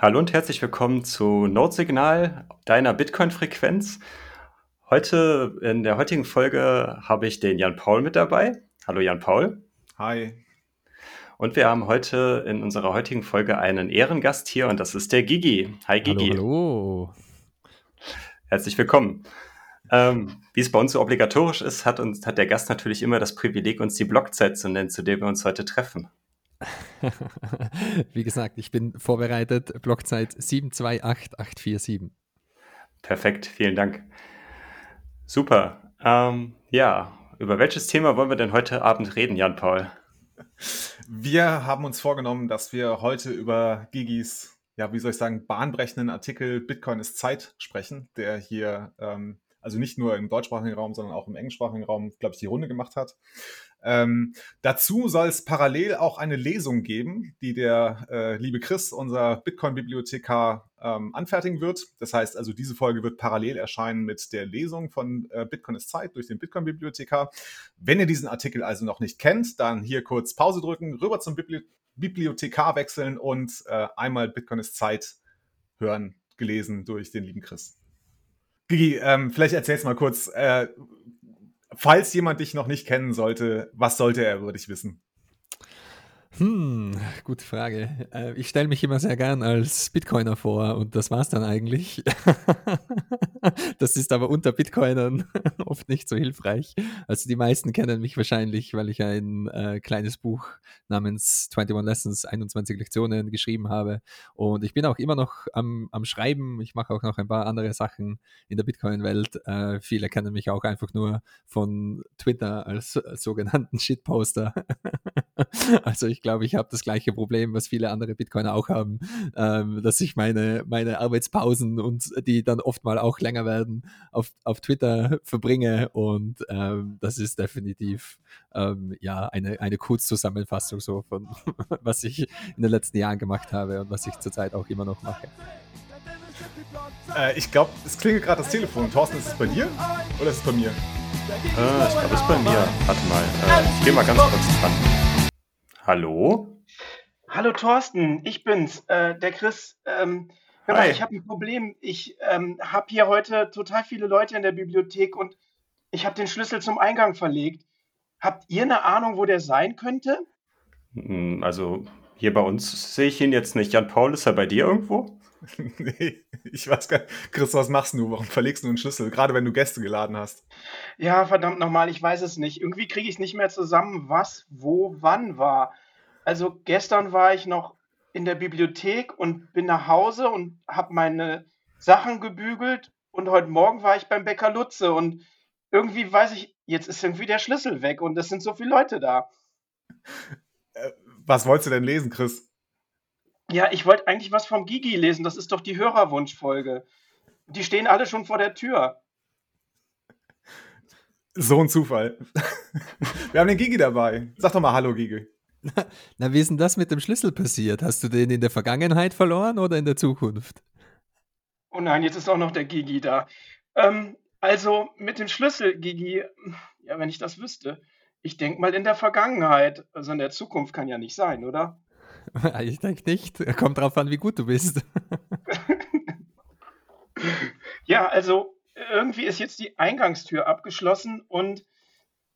Hallo und herzlich willkommen zu Node-Signal, deiner Bitcoin-Frequenz. Heute, in der heutigen Folge, habe ich den Jan Paul mit dabei. Hallo Jan Paul. Hi. Und wir haben heute in unserer heutigen Folge einen Ehrengast hier und das ist der Gigi. Hi Gigi. Hallo. hallo. Herzlich willkommen. Ähm, wie es bei uns so obligatorisch ist, hat, uns, hat der Gast natürlich immer das Privileg, uns die Blockzeit zu nennen, zu der wir uns heute treffen. Wie gesagt, ich bin vorbereitet. Blockzeit 728847. Perfekt, vielen Dank. Super. Ähm, ja, über welches Thema wollen wir denn heute Abend reden, Jan-Paul? Wir haben uns vorgenommen, dass wir heute über Gigis, ja, wie soll ich sagen, bahnbrechenden Artikel Bitcoin ist Zeit sprechen, der hier ähm, also nicht nur im deutschsprachigen Raum, sondern auch im englischsprachigen Raum, glaube ich, die Runde gemacht hat. Ähm, dazu soll es parallel auch eine Lesung geben, die der äh, liebe Chris, unser Bitcoin-Bibliothekar, ähm, anfertigen wird. Das heißt also, diese Folge wird parallel erscheinen mit der Lesung von äh, Bitcoin ist Zeit durch den Bitcoin-Bibliothekar. Wenn ihr diesen Artikel also noch nicht kennt, dann hier kurz Pause drücken, rüber zum Bibli Bibliothekar wechseln und äh, einmal Bitcoin ist Zeit hören, gelesen durch den lieben Chris. Gigi, ähm, vielleicht erzählst mal kurz, äh, falls jemand dich noch nicht kennen sollte, was sollte er über dich wissen? Hm, gute Frage. Äh, ich stelle mich immer sehr gern als Bitcoiner vor und das war es dann eigentlich. das ist aber unter Bitcoinern oft nicht so hilfreich. Also die meisten kennen mich wahrscheinlich, weil ich ein äh, kleines Buch namens 21 Lessons, 21 Lektionen geschrieben habe. Und ich bin auch immer noch am, am Schreiben. Ich mache auch noch ein paar andere Sachen in der Bitcoin-Welt. Äh, viele kennen mich auch einfach nur von Twitter als, als sogenannten Shitposter. also ich glaube, ich habe das gleiche Problem, was viele andere Bitcoiner auch haben, ähm, dass ich meine, meine Arbeitspausen und die dann oft mal auch länger werden, auf, auf Twitter verbringe. Und ähm, das ist definitiv ähm, ja eine, eine Kurzzusammenfassung so von was ich in den letzten Jahren gemacht habe und was ich zurzeit auch immer noch mache. Äh, ich glaube, es klingelt gerade das Telefon. Thorsten, ist es bei dir oder ist es bei mir? Äh, ich glaube, es ist bei mir. Warte mal. Äh, ich gehe mal ganz kurz dran. Hallo? Hallo Thorsten, ich bin's, äh, der Chris. Ähm, hör mal, ich habe ein Problem. Ich ähm, habe hier heute total viele Leute in der Bibliothek und ich habe den Schlüssel zum Eingang verlegt. Habt ihr eine Ahnung, wo der sein könnte? Hm, also hier bei uns sehe ich ihn jetzt nicht. Jan Paul, ist er bei dir irgendwo? nee, ich weiß gar nicht. Chris, was machst du? Warum verlegst du einen Schlüssel? Gerade wenn du Gäste geladen hast. Ja, verdammt nochmal, ich weiß es nicht. Irgendwie kriege ich es nicht mehr zusammen, was, wo, wann war. Also gestern war ich noch in der Bibliothek und bin nach Hause und habe meine Sachen gebügelt und heute Morgen war ich beim Bäcker Lutze und irgendwie weiß ich, jetzt ist irgendwie der Schlüssel weg und es sind so viele Leute da. Was wolltest du denn lesen, Chris? Ja, ich wollte eigentlich was vom Gigi lesen. Das ist doch die Hörerwunschfolge. Die stehen alle schon vor der Tür. So ein Zufall. Wir haben den Gigi dabei. Sag doch mal Hallo, Gigi. Na, wie ist denn das mit dem Schlüssel passiert? Hast du den in der Vergangenheit verloren oder in der Zukunft? Oh nein, jetzt ist auch noch der Gigi da. Ähm, also mit dem Schlüssel, Gigi, ja, wenn ich das wüsste. Ich denke mal in der Vergangenheit. Also in der Zukunft kann ja nicht sein, oder? Ich denke nicht. Kommt drauf an, wie gut du bist. ja, also irgendwie ist jetzt die Eingangstür abgeschlossen und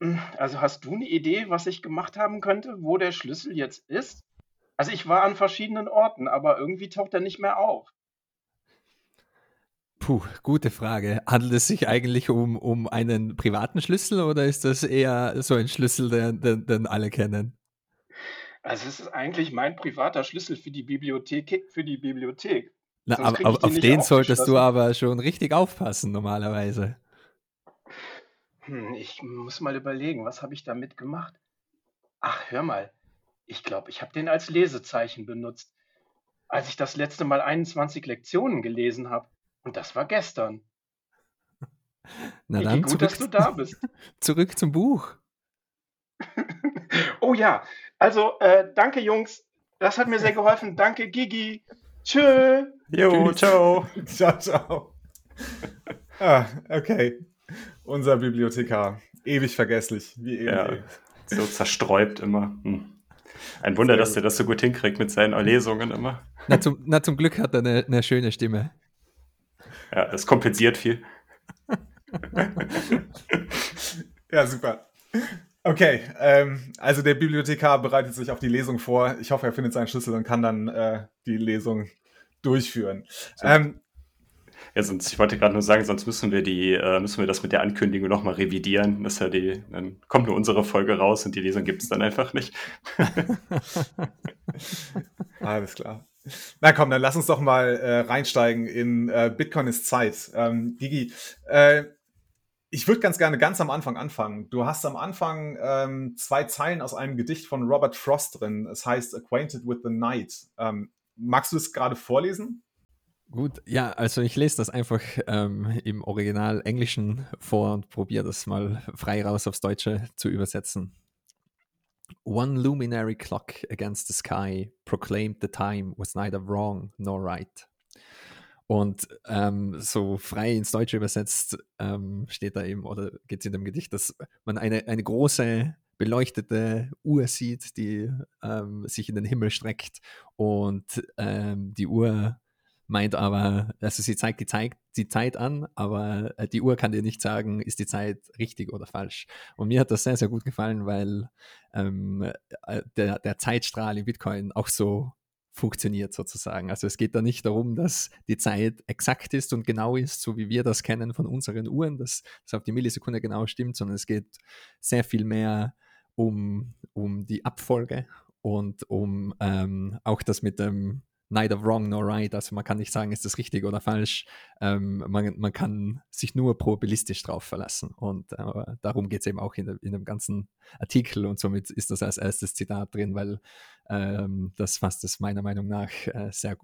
hm, also hast du eine Idee, was ich gemacht haben könnte, wo der Schlüssel jetzt ist? Also ich war an verschiedenen Orten, aber irgendwie taucht er nicht mehr auf. Puh, gute Frage. Handelt es sich eigentlich um, um einen privaten Schlüssel oder ist das eher so ein Schlüssel, den, den, den alle kennen? Also es ist eigentlich mein privater Schlüssel für die Bibliothek. Für die Bibliothek. Na, aber, auf den solltest du aber schon richtig aufpassen normalerweise. Hm, ich muss mal überlegen, was habe ich damit gemacht? Ach, hör mal. Ich glaube, ich habe den als Lesezeichen benutzt, als ich das letzte Mal 21 Lektionen gelesen habe. Und das war gestern. Na Michi, dann, gut, zurück, dass du da bist. zurück zum Buch. oh ja, also äh, danke Jungs, das hat mir sehr geholfen. Danke Gigi. Tschö. Jo, ciao. ciao, ciao. Ah, okay. Unser Bibliothekar. Ewig vergesslich. Wie eben. Ja, so zersträubt immer. Hm. Ein Wunder, dass der das so gut hinkriegt mit seinen Lesungen immer. Na zum, na, zum Glück hat er eine, eine schöne Stimme. Ja, das kompensiert viel. ja, super. Okay, ähm, also der Bibliothekar bereitet sich auf die Lesung vor. Ich hoffe, er findet seinen Schlüssel und kann dann äh, die Lesung durchführen. So. Ähm, ja, sonst, ich wollte gerade nur sagen, sonst müssen wir die, äh, müssen wir das mit der Ankündigung nochmal revidieren. Das ja die, dann kommt nur unsere Folge raus und die Lesung gibt es dann einfach nicht. Alles klar. Na komm, dann lass uns doch mal äh, reinsteigen in äh, Bitcoin ist Zeit. Ähm, Gigi, äh, ich würde ganz gerne ganz am Anfang anfangen. Du hast am Anfang ähm, zwei Zeilen aus einem Gedicht von Robert Frost drin. Es heißt Acquainted with the Night. Ähm, magst du es gerade vorlesen? Gut, ja, also ich lese das einfach ähm, im Original Englischen vor und probiere das mal frei raus aufs Deutsche zu übersetzen. One luminary clock against the sky proclaimed the time was neither wrong nor right. Und ähm, so frei ins Deutsche übersetzt ähm, steht da eben, oder geht es in dem Gedicht, dass man eine, eine große beleuchtete Uhr sieht, die ähm, sich in den Himmel streckt. Und ähm, die Uhr meint aber, also sie zeigt die Zeit, die Zeit an, aber äh, die Uhr kann dir nicht sagen, ist die Zeit richtig oder falsch. Und mir hat das sehr, sehr gut gefallen, weil ähm, äh, der, der Zeitstrahl in Bitcoin auch so funktioniert sozusagen. Also es geht da nicht darum, dass die Zeit exakt ist und genau ist, so wie wir das kennen von unseren Uhren, dass das auf die Millisekunde genau stimmt, sondern es geht sehr viel mehr um, um die Abfolge und um ähm, auch das mit dem neither wrong nor right. Also man kann nicht sagen, ist das richtig oder falsch. Ähm, man, man kann sich nur probabilistisch drauf verlassen. Und äh, darum geht es eben auch in, in dem ganzen Artikel und somit ist das als erstes Zitat drin, weil ähm, das fasst es meiner Meinung nach äh, sehr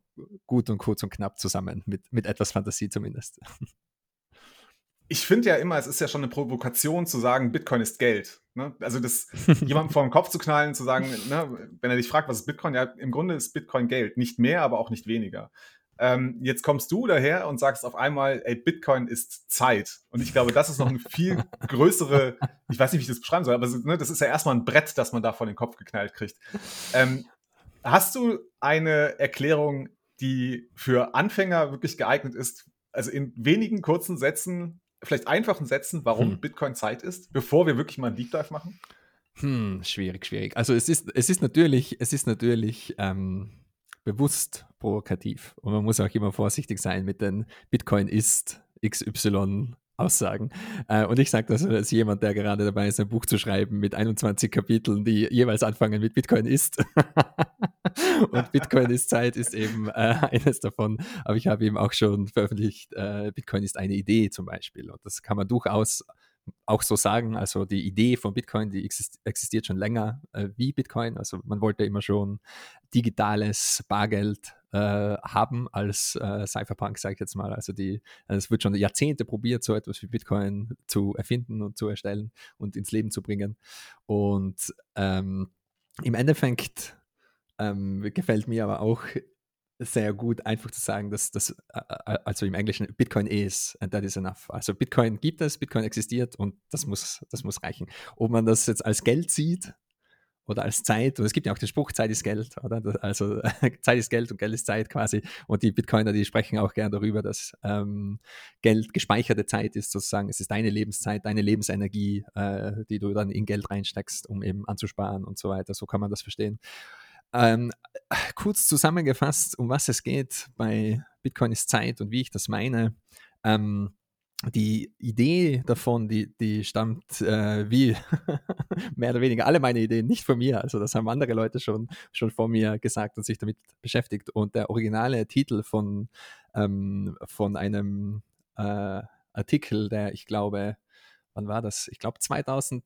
gut und kurz und knapp zusammen, mit, mit etwas Fantasie zumindest. ich finde ja immer, es ist ja schon eine Provokation zu sagen, Bitcoin ist Geld. Ne? Also das jemandem vor den Kopf zu knallen, zu sagen, ne, wenn er dich fragt, was ist Bitcoin, ja, im Grunde ist Bitcoin Geld. Nicht mehr, aber auch nicht weniger. Ähm, jetzt kommst du daher und sagst auf einmal, ey, Bitcoin ist Zeit. Und ich glaube, das ist noch eine viel größere, ich weiß nicht, wie ich das beschreiben soll, aber ne, das ist ja erstmal ein Brett, das man da vor den Kopf geknallt kriegt. Ähm, hast du eine Erklärung, die für Anfänger wirklich geeignet ist, also in wenigen kurzen Sätzen vielleicht einfachen Sätzen, warum hm. Bitcoin Zeit ist, bevor wir wirklich mal einen Deep Dive machen? Hm, schwierig, schwierig. Also es ist, es ist natürlich, es ist natürlich ähm, bewusst provokativ. Und man muss auch immer vorsichtig sein mit den Bitcoin ist XY Aussagen. Äh, und ich sage das als jemand, der gerade dabei ist, ein Buch zu schreiben mit 21 Kapiteln, die jeweils anfangen mit Bitcoin ist. und Bitcoin ist Zeit ist eben äh, eines davon. Aber ich habe eben auch schon veröffentlicht, äh, Bitcoin ist eine Idee zum Beispiel. Und das kann man durchaus auch so sagen. Also die Idee von Bitcoin, die existiert schon länger äh, wie Bitcoin. Also man wollte immer schon digitales Bargeld äh, haben als äh, Cypherpunk, sage ich jetzt mal. Also die, es wird schon Jahrzehnte probiert, so etwas wie Bitcoin zu erfinden und zu erstellen und ins Leben zu bringen. Und ähm, im Endeffekt ähm, gefällt mir aber auch sehr gut, einfach zu sagen, dass das, äh, äh, also im Englischen, Bitcoin is and that is enough. Also Bitcoin gibt es, Bitcoin existiert und das muss, das muss reichen. Ob man das jetzt als Geld sieht oder als Zeit, und es gibt ja auch den Spruch, Zeit ist Geld, oder? Also Zeit ist Geld und Geld ist Zeit quasi. Und die Bitcoiner, die sprechen auch gern darüber, dass ähm, Geld gespeicherte Zeit ist, sozusagen. Es ist deine Lebenszeit, deine Lebensenergie, äh, die du dann in Geld reinsteckst, um eben anzusparen und so weiter. So kann man das verstehen. Ähm, kurz zusammengefasst, um was es geht bei Bitcoin ist Zeit und wie ich das meine. Ähm, die Idee davon, die, die stammt äh, wie mehr oder weniger alle meine Ideen nicht von mir. Also das haben andere Leute schon, schon vor mir gesagt und sich damit beschäftigt. Und der originale Titel von, ähm, von einem äh, Artikel, der ich glaube, wann war das? Ich glaube 2000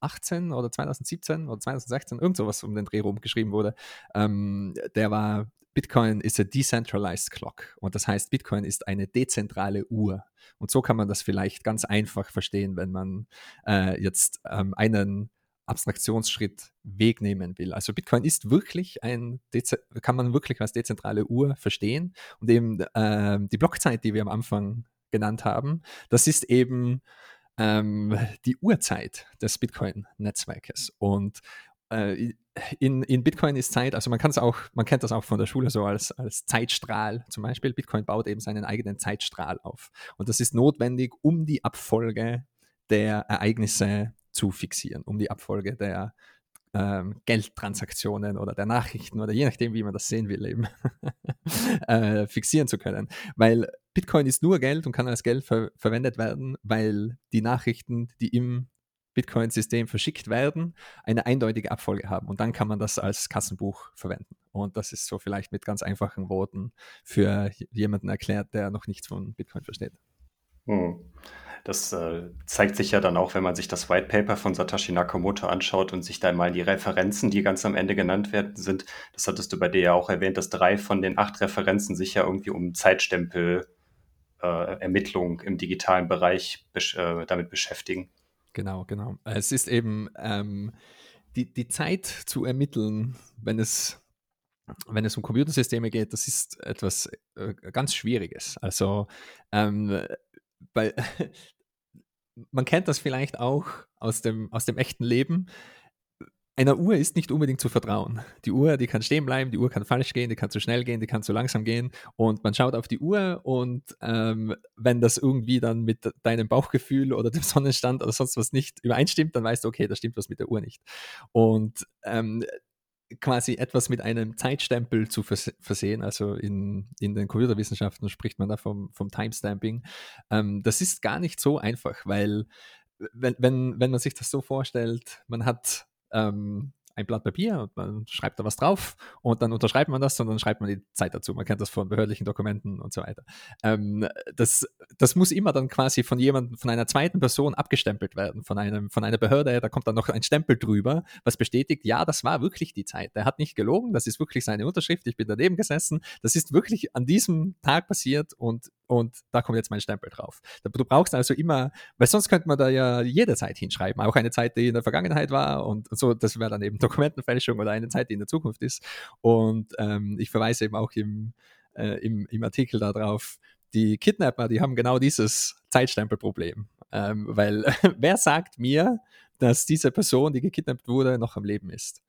2018 oder 2017 oder 2016, irgend sowas um den Dreh rum geschrieben wurde, ähm, der war Bitcoin ist a decentralized clock. Und das heißt, Bitcoin ist eine dezentrale Uhr. Und so kann man das vielleicht ganz einfach verstehen, wenn man äh, jetzt ähm, einen Abstraktionsschritt wegnehmen will. Also Bitcoin ist wirklich ein, kann man wirklich als dezentrale Uhr verstehen. Und eben äh, die Blockzeit, die wir am Anfang genannt haben, das ist eben ähm, die Uhrzeit des Bitcoin-Netzwerkes. Und äh, in, in Bitcoin ist Zeit, also man kann es auch, man kennt das auch von der Schule so als, als Zeitstrahl zum Beispiel. Bitcoin baut eben seinen eigenen Zeitstrahl auf. Und das ist notwendig, um die Abfolge der Ereignisse zu fixieren, um die Abfolge der ähm, Geldtransaktionen oder der Nachrichten oder je nachdem, wie man das sehen will, eben äh, fixieren zu können. Weil Bitcoin ist nur Geld und kann als Geld ver verwendet werden, weil die Nachrichten, die im Bitcoin-System verschickt werden, eine eindeutige Abfolge haben. Und dann kann man das als Kassenbuch verwenden. Und das ist so vielleicht mit ganz einfachen Worten für jemanden erklärt, der noch nichts von Bitcoin versteht. Hm. Das äh, zeigt sich ja dann auch, wenn man sich das White Paper von Satoshi Nakamoto anschaut und sich da mal die Referenzen, die ganz am Ende genannt werden, sind. Das hattest du bei dir ja auch erwähnt, dass drei von den acht Referenzen sich ja irgendwie um Zeitstempel Ermittlung im digitalen Bereich besch äh, damit beschäftigen. Genau, genau. Es ist eben ähm, die, die Zeit zu ermitteln, wenn es, wenn es um Computersysteme geht, das ist etwas äh, ganz Schwieriges. Also, ähm, weil man kennt das vielleicht auch aus dem, aus dem echten Leben einer Uhr ist nicht unbedingt zu vertrauen. Die Uhr, die kann stehen bleiben, die Uhr kann falsch gehen, die kann zu schnell gehen, die kann zu langsam gehen. Und man schaut auf die Uhr und ähm, wenn das irgendwie dann mit deinem Bauchgefühl oder dem Sonnenstand oder sonst was nicht übereinstimmt, dann weißt du, okay, da stimmt was mit der Uhr nicht. Und ähm, quasi etwas mit einem Zeitstempel zu vers versehen, also in, in den Computerwissenschaften spricht man da vom, vom Timestamping. Ähm, das ist gar nicht so einfach, weil wenn, wenn, wenn man sich das so vorstellt, man hat ähm, ein Blatt Papier und man schreibt da was drauf und dann unterschreibt man das und dann schreibt man die Zeit dazu. Man kennt das von behördlichen Dokumenten und so weiter. Ähm, das, das muss immer dann quasi von jemandem, von einer zweiten Person abgestempelt werden, von, einem, von einer Behörde. Da kommt dann noch ein Stempel drüber, was bestätigt, ja, das war wirklich die Zeit. Der hat nicht gelogen, das ist wirklich seine Unterschrift. Ich bin daneben gesessen. Das ist wirklich an diesem Tag passiert und und da kommt jetzt mein Stempel drauf. Du brauchst also immer, weil sonst könnte man da ja jederzeit hinschreiben, auch eine Zeit, die in der Vergangenheit war und, so, das wäre dann eben Dokumentenfälschung oder eine Zeit, die in der Zukunft ist. Und ähm, ich verweise eben auch im, äh, im, im Artikel darauf, die Kidnapper, die haben genau dieses Zeitstempelproblem. Ähm, weil wer sagt mir, dass diese Person, die gekidnappt wurde, noch am Leben ist?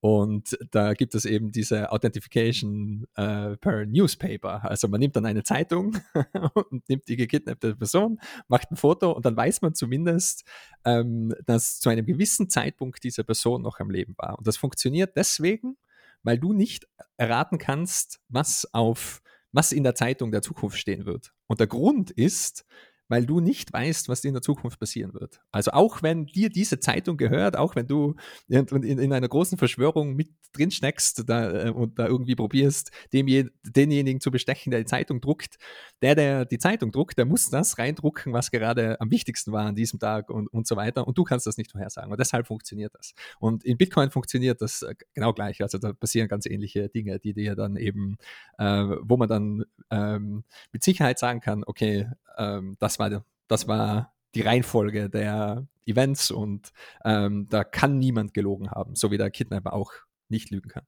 Und da gibt es eben diese Authentification äh, per Newspaper. Also man nimmt dann eine Zeitung und nimmt die gekidnappte Person, macht ein Foto und dann weiß man zumindest, ähm, dass zu einem gewissen Zeitpunkt diese Person noch am Leben war. Und das funktioniert deswegen, weil du nicht erraten kannst, was auf was in der Zeitung der Zukunft stehen wird. Und der Grund ist, weil du nicht weißt, was in der Zukunft passieren wird. Also auch wenn dir diese Zeitung gehört, auch wenn du in, in, in einer großen Verschwörung mit drin steckst da, äh, und da irgendwie probierst, dem je, denjenigen zu bestechen, der die Zeitung druckt, der, der die Zeitung druckt, der muss das reindrucken, was gerade am wichtigsten war an diesem Tag und, und so weiter. Und du kannst das nicht vorhersagen. Und deshalb funktioniert das. Und in Bitcoin funktioniert das äh, genau gleich. Also da passieren ganz ähnliche Dinge, die dir dann eben, äh, wo man dann ähm, mit Sicherheit sagen kann, okay, ähm, das war, das war die Reihenfolge der Events und ähm, da kann niemand gelogen haben, so wie der Kidnapper auch nicht lügen kann.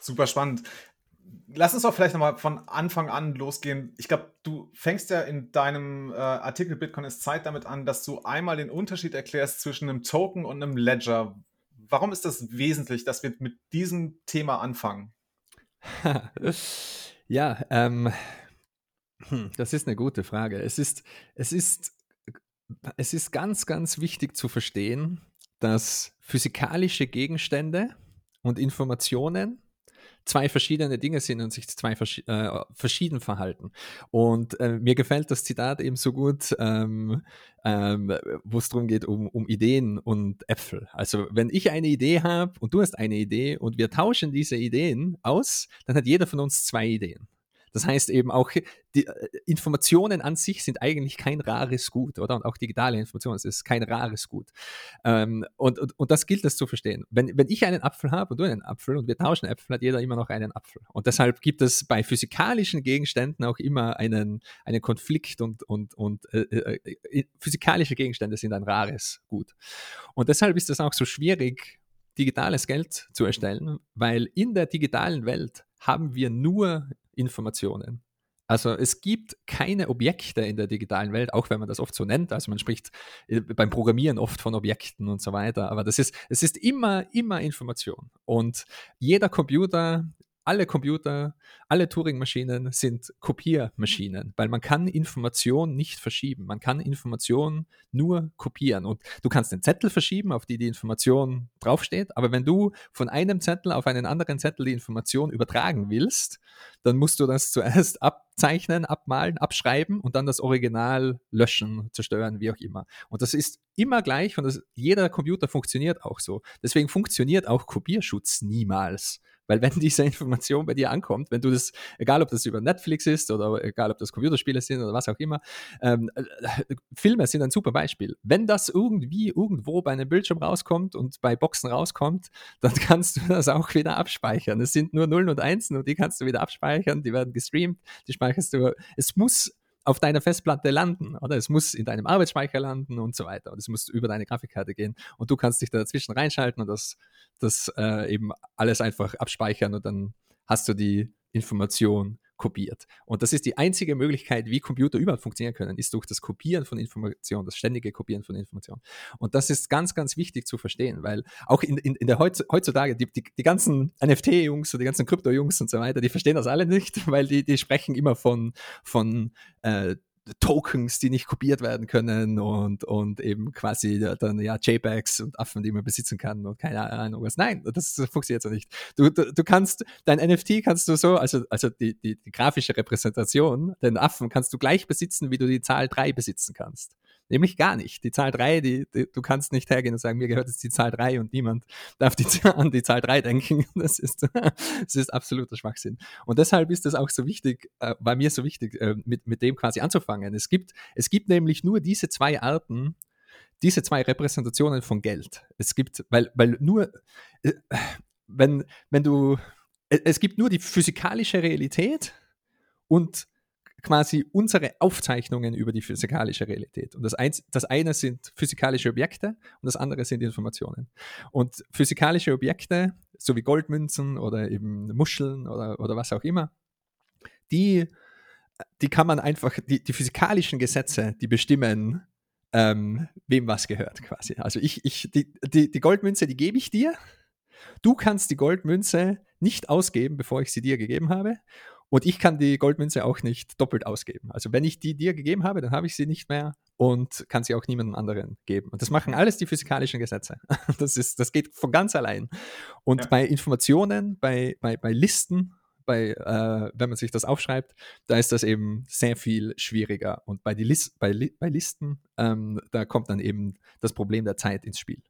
Super spannend. Lass uns doch vielleicht nochmal von Anfang an losgehen. Ich glaube, du fängst ja in deinem äh, Artikel Bitcoin ist Zeit damit an, dass du einmal den Unterschied erklärst zwischen einem Token und einem Ledger. Warum ist das wesentlich, dass wir mit diesem Thema anfangen? ja, ähm, hm, das ist eine gute Frage. Es ist, es ist, es ist ganz, ganz wichtig zu verstehen, dass physikalische Gegenstände und Informationen zwei verschiedene Dinge sind und sich zwei vers äh, verschieden verhalten. Und äh, mir gefällt das Zitat eben so gut, ähm, ähm, wo es darum geht, um, um Ideen und Äpfel. Also wenn ich eine Idee habe und du hast eine Idee und wir tauschen diese Ideen aus, dann hat jeder von uns zwei Ideen. Das heißt eben auch, die äh, Informationen an sich sind eigentlich kein rares Gut, oder? Und auch digitale Informationen, es ist kein rares Gut. Ähm, und, und, und das gilt es zu verstehen. Wenn, wenn ich einen Apfel habe und du einen Apfel und wir tauschen Äpfel, hat jeder immer noch einen Apfel. Und deshalb gibt es bei physikalischen Gegenständen auch immer einen, einen Konflikt und, und, und äh, äh, äh physikalische Gegenstände sind ein rares Gut. Und deshalb ist es auch so schwierig, digitales Geld zu erstellen, weil in der digitalen Welt haben wir nur Informationen. Also es gibt keine Objekte in der digitalen Welt, auch wenn man das oft so nennt. Also man spricht äh, beim Programmieren oft von Objekten und so weiter. Aber das ist, es ist immer, immer Information. Und jeder Computer alle Computer, alle Turing-Maschinen sind Kopiermaschinen, weil man kann Information nicht verschieben. Man kann Information nur kopieren. Und du kannst den Zettel verschieben, auf die die Information draufsteht. Aber wenn du von einem Zettel auf einen anderen Zettel die Information übertragen willst, dann musst du das zuerst abzeichnen, abmalen, abschreiben und dann das Original löschen, zerstören, wie auch immer. Und das ist immer gleich und das, jeder Computer funktioniert auch so. Deswegen funktioniert auch Kopierschutz niemals. Weil wenn diese Information bei dir ankommt, wenn du das, egal ob das über Netflix ist oder egal ob das Computerspiele sind oder was auch immer, ähm, äh, Filme sind ein super Beispiel. Wenn das irgendwie irgendwo bei einem Bildschirm rauskommt und bei Boxen rauskommt, dann kannst du das auch wieder abspeichern. Es sind nur Nullen und Einsen und die kannst du wieder abspeichern, die werden gestreamt, die speicherst du. Es muss auf deiner Festplatte landen, oder? Es muss in deinem Arbeitsspeicher landen und so weiter. Und es muss über deine Grafikkarte gehen. Und du kannst dich da dazwischen reinschalten und das, das äh, eben alles einfach abspeichern und dann hast du die Information kopiert. Und das ist die einzige Möglichkeit, wie Computer überhaupt funktionieren können, ist durch das Kopieren von Informationen, das ständige Kopieren von Informationen. Und das ist ganz, ganz wichtig zu verstehen, weil auch in, in, in der heutzutage, die, die, die ganzen NFT-Jungs und die ganzen Krypto-Jungs und so weiter, die verstehen das alle nicht, weil die, die sprechen immer von, von äh, Tokens, die nicht kopiert werden können und, und eben quasi dann ja JPEGs und Affen, die man besitzen kann und keine Ahnung was. Nein, das funktioniert so nicht. Du, du, du kannst, dein NFT kannst du so, also, also die, die, die grafische Repräsentation, den Affen kannst du gleich besitzen, wie du die Zahl 3 besitzen kannst. Nämlich gar nicht. Die Zahl 3, die, die, du kannst nicht hergehen und sagen, mir gehört jetzt die Zahl 3 und niemand darf die, an die Zahl 3 denken. Das ist, das ist absoluter Schwachsinn. Und deshalb ist es auch so wichtig, äh, war mir so wichtig, äh, mit, mit dem quasi anzufangen. Es gibt, es gibt nämlich nur diese zwei Arten, diese zwei Repräsentationen von Geld. Es gibt, weil, weil nur, äh, wenn, wenn du, äh, es gibt nur die physikalische Realität und quasi unsere Aufzeichnungen über die physikalische Realität. Und das, eins, das eine sind physikalische Objekte und das andere sind Informationen. Und physikalische Objekte, so wie Goldmünzen oder eben Muscheln oder, oder was auch immer, die, die kann man einfach, die, die physikalischen Gesetze, die bestimmen, ähm, wem was gehört quasi. Also ich, ich, die, die, die Goldmünze, die gebe ich dir. Du kannst die Goldmünze nicht ausgeben, bevor ich sie dir gegeben habe. Und ich kann die Goldmünze auch nicht doppelt ausgeben. Also wenn ich die dir gegeben habe, dann habe ich sie nicht mehr und kann sie auch niemandem anderen geben. Und das machen alles die physikalischen Gesetze. Das, ist, das geht von ganz allein. Und ja. bei Informationen, bei, bei, bei Listen, bei, äh, wenn man sich das aufschreibt, da ist das eben sehr viel schwieriger. Und bei, die Lis bei, Li bei Listen, ähm, da kommt dann eben das Problem der Zeit ins Spiel.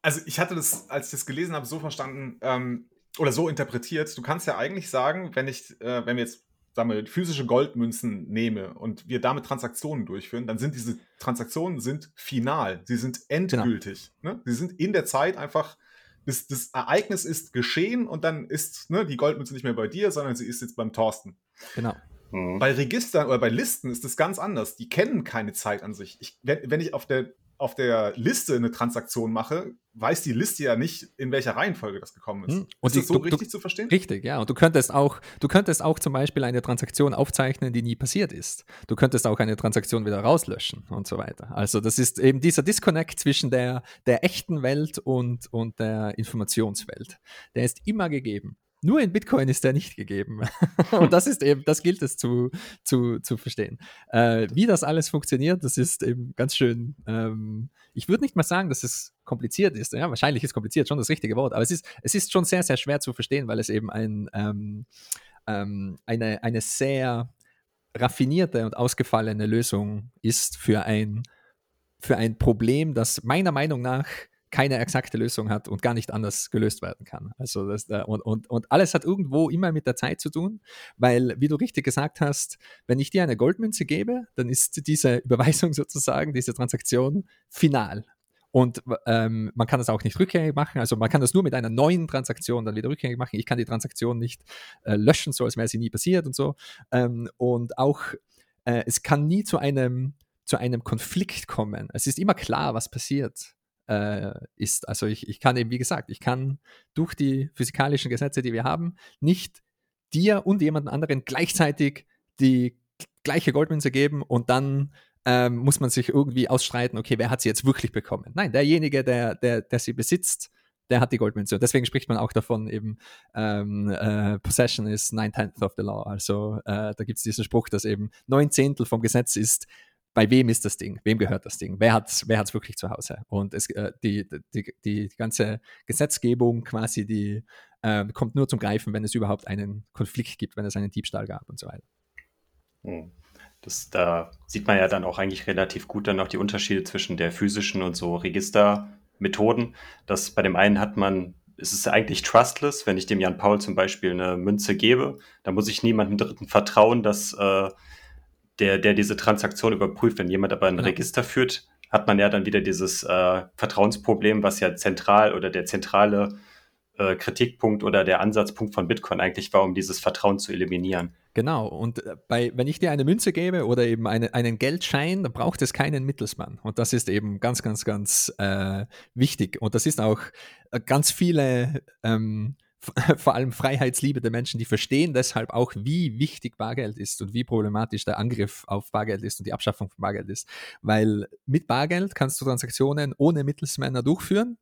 Also ich hatte das, als ich das gelesen habe, so verstanden, ähm, oder so interpretiert, du kannst ja eigentlich sagen, wenn ich, äh, wenn wir jetzt, sagen wir, physische Goldmünzen nehme und wir damit Transaktionen durchführen, dann sind diese Transaktionen sind final, sie sind endgültig. Genau. Ne? Sie sind in der Zeit einfach, das, das Ereignis ist geschehen und dann ist ne, die Goldmünze nicht mehr bei dir, sondern sie ist jetzt beim Thorsten. Genau. Mhm. Bei Registern oder bei Listen ist das ganz anders. Die kennen keine Zeit an sich. Ich, wenn, wenn ich auf der auf der Liste eine Transaktion mache, weiß die Liste ja nicht, in welcher Reihenfolge das gekommen ist. Hm. Und ist die, das so du, richtig du, zu verstehen? Richtig, ja. Und du könntest auch, du könntest auch zum Beispiel eine Transaktion aufzeichnen, die nie passiert ist. Du könntest auch eine Transaktion wieder rauslöschen und so weiter. Also das ist eben dieser Disconnect zwischen der, der echten Welt und, und der Informationswelt. Der ist immer gegeben. Nur in Bitcoin ist der nicht gegeben. und das ist eben, das gilt es zu, zu, zu verstehen. Äh, wie das alles funktioniert, das ist eben ganz schön. Ähm, ich würde nicht mal sagen, dass es kompliziert ist. Ja, wahrscheinlich ist kompliziert schon das richtige Wort, aber es ist, es ist schon sehr, sehr schwer zu verstehen, weil es eben ein, ähm, ähm, eine, eine sehr raffinierte und ausgefallene Lösung ist für ein, für ein Problem, das meiner Meinung nach keine exakte Lösung hat und gar nicht anders gelöst werden kann. Also das, äh, und, und, und alles hat irgendwo immer mit der Zeit zu tun, weil, wie du richtig gesagt hast, wenn ich dir eine Goldmünze gebe, dann ist diese Überweisung sozusagen, diese Transaktion final. Und ähm, man kann das auch nicht rückgängig machen. Also man kann das nur mit einer neuen Transaktion dann wieder rückgängig machen. Ich kann die Transaktion nicht äh, löschen, so als wäre sie nie passiert und so. Ähm, und auch äh, es kann nie zu einem, zu einem Konflikt kommen. Es ist immer klar, was passiert äh, ist. Also ich, ich kann eben, wie gesagt, ich kann durch die physikalischen Gesetze, die wir haben, nicht dir und jemand anderen gleichzeitig die gleiche Goldmünze geben und dann ähm, muss man sich irgendwie ausstreiten, okay, wer hat sie jetzt wirklich bekommen? Nein, derjenige, der, der, der sie besitzt, der hat die Goldmünze. Und deswegen spricht man auch davon eben, ähm, äh, Possession is nine tenths of the law. Also äh, da gibt es diesen Spruch, dass eben neun Zehntel vom Gesetz ist, bei wem ist das Ding? Wem gehört das Ding? Wer hat es wer wirklich zu Hause? Und es, äh, die, die, die, die ganze Gesetzgebung quasi, die äh, kommt nur zum Greifen, wenn es überhaupt einen Konflikt gibt, wenn es einen Diebstahl gab und so weiter. Hm. Das, da sieht man ja dann auch eigentlich relativ gut dann auch die Unterschiede zwischen der physischen und so Registermethoden. Dass bei dem einen hat man, es ist eigentlich trustless, wenn ich dem Jan Paul zum Beispiel eine Münze gebe, da muss ich niemandem Dritten vertrauen, dass äh, der, der diese Transaktion überprüft. Wenn jemand aber ein ja. Register führt, hat man ja dann wieder dieses äh, Vertrauensproblem, was ja zentral oder der zentrale äh, Kritikpunkt oder der Ansatzpunkt von Bitcoin eigentlich war, um dieses Vertrauen zu eliminieren. Genau, und äh, bei, wenn ich dir eine Münze gebe oder eben eine, einen Geldschein, dann braucht es keinen Mittelsmann. Und das ist eben ganz, ganz, ganz äh, wichtig. Und das ist auch äh, ganz viele ähm, vor allem freiheitsliebende Menschen, die verstehen deshalb auch, wie wichtig Bargeld ist und wie problematisch der Angriff auf Bargeld ist und die Abschaffung von Bargeld ist. Weil mit Bargeld kannst du Transaktionen ohne Mittelsmänner durchführen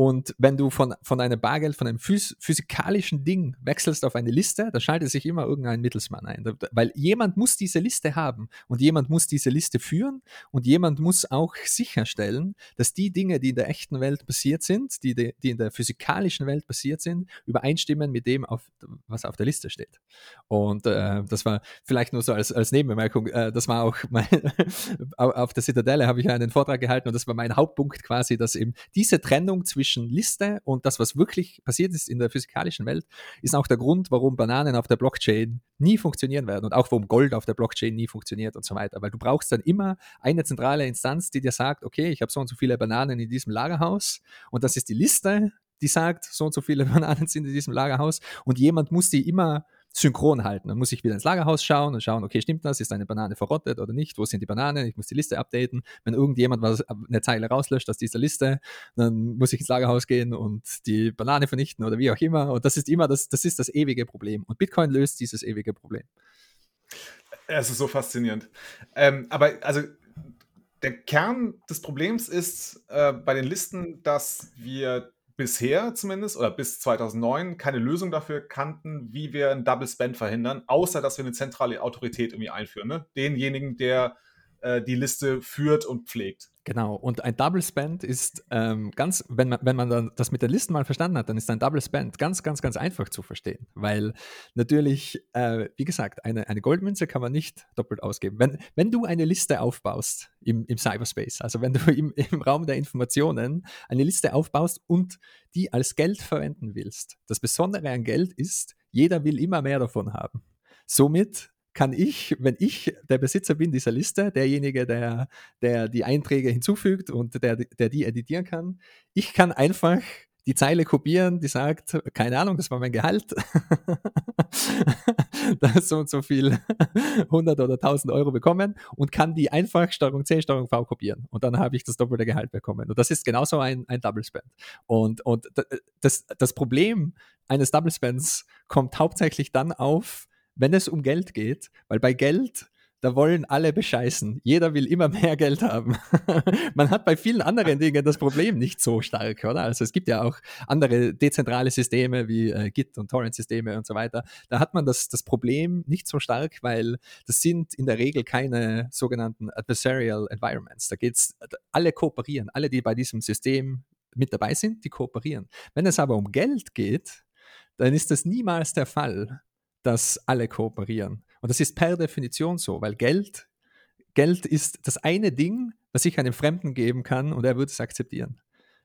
und wenn du von, von einem Bargeld, von einem phys physikalischen Ding wechselst auf eine Liste, da schaltet sich immer irgendein Mittelsmann ein. Weil jemand muss diese Liste haben und jemand muss diese Liste führen und jemand muss auch sicherstellen, dass die Dinge, die in der echten Welt passiert sind, die, die in der physikalischen Welt passiert sind, übereinstimmen mit dem, auf, was auf der Liste steht. Und äh, das war vielleicht nur so als, als Nebenbemerkung, äh, das war auch mein, auf der Zitadelle habe ich einen Vortrag gehalten und das war mein Hauptpunkt quasi, dass eben diese Trennung zwischen zwischen Liste. Und das, was wirklich passiert ist in der physikalischen Welt, ist auch der Grund, warum Bananen auf der Blockchain nie funktionieren werden und auch warum Gold auf der Blockchain nie funktioniert und so weiter. Weil du brauchst dann immer eine zentrale Instanz, die dir sagt, okay, ich habe so und so viele Bananen in diesem Lagerhaus. Und das ist die Liste, die sagt, so und so viele Bananen sind in diesem Lagerhaus. Und jemand muss die immer synchron halten. Dann muss ich wieder ins Lagerhaus schauen und schauen, okay, stimmt das? Ist eine Banane verrottet oder nicht? Wo sind die Bananen? Ich muss die Liste updaten. Wenn irgendjemand was, eine Zeile rauslöscht aus dieser Liste, dann muss ich ins Lagerhaus gehen und die Banane vernichten oder wie auch immer. Und das ist immer das, das ist das ewige Problem. Und Bitcoin löst dieses ewige Problem. Es ist so faszinierend. Ähm, aber also der Kern des Problems ist äh, bei den Listen, dass wir bisher zumindest oder bis 2009 keine Lösung dafür kannten, wie wir ein Double Spend verhindern, außer dass wir eine zentrale Autorität irgendwie einführen. Ne? Denjenigen, der äh, die Liste führt und pflegt. Genau, und ein Double Spend ist ähm, ganz, wenn man, wenn man dann das mit der Liste mal verstanden hat, dann ist ein Double Spend ganz, ganz, ganz einfach zu verstehen. Weil natürlich, äh, wie gesagt, eine, eine Goldmünze kann man nicht doppelt ausgeben. Wenn, wenn du eine Liste aufbaust im, im Cyberspace, also wenn du im, im Raum der Informationen eine Liste aufbaust und die als Geld verwenden willst, das Besondere an Geld ist, jeder will immer mehr davon haben. Somit kann ich, wenn ich der Besitzer bin dieser Liste, derjenige, der, der die Einträge hinzufügt und der, der die editieren kann, ich kann einfach die Zeile kopieren, die sagt, keine Ahnung, das war mein Gehalt. da ist so und so viel 100 oder 1000 Euro bekommen und kann die einfach Steuerung C, Steuerung V kopieren. Und dann habe ich das doppelte Gehalt bekommen. Und das ist genauso ein, ein Double Spend. Und, und das, das Problem eines Double Spends kommt hauptsächlich dann auf, wenn es um Geld geht, weil bei Geld, da wollen alle bescheißen. Jeder will immer mehr Geld haben. Man hat bei vielen anderen Dingen das Problem nicht so stark, oder? Also es gibt ja auch andere dezentrale Systeme wie äh, Git und Torrent-Systeme und so weiter. Da hat man das, das Problem nicht so stark, weil das sind in der Regel keine sogenannten Adversarial Environments. Da geht's, alle kooperieren, alle, die bei diesem System mit dabei sind, die kooperieren. Wenn es aber um Geld geht, dann ist das niemals der Fall, dass alle kooperieren. Und das ist per Definition so, weil Geld, Geld ist das eine Ding, was ich einem Fremden geben kann und er würde es akzeptieren.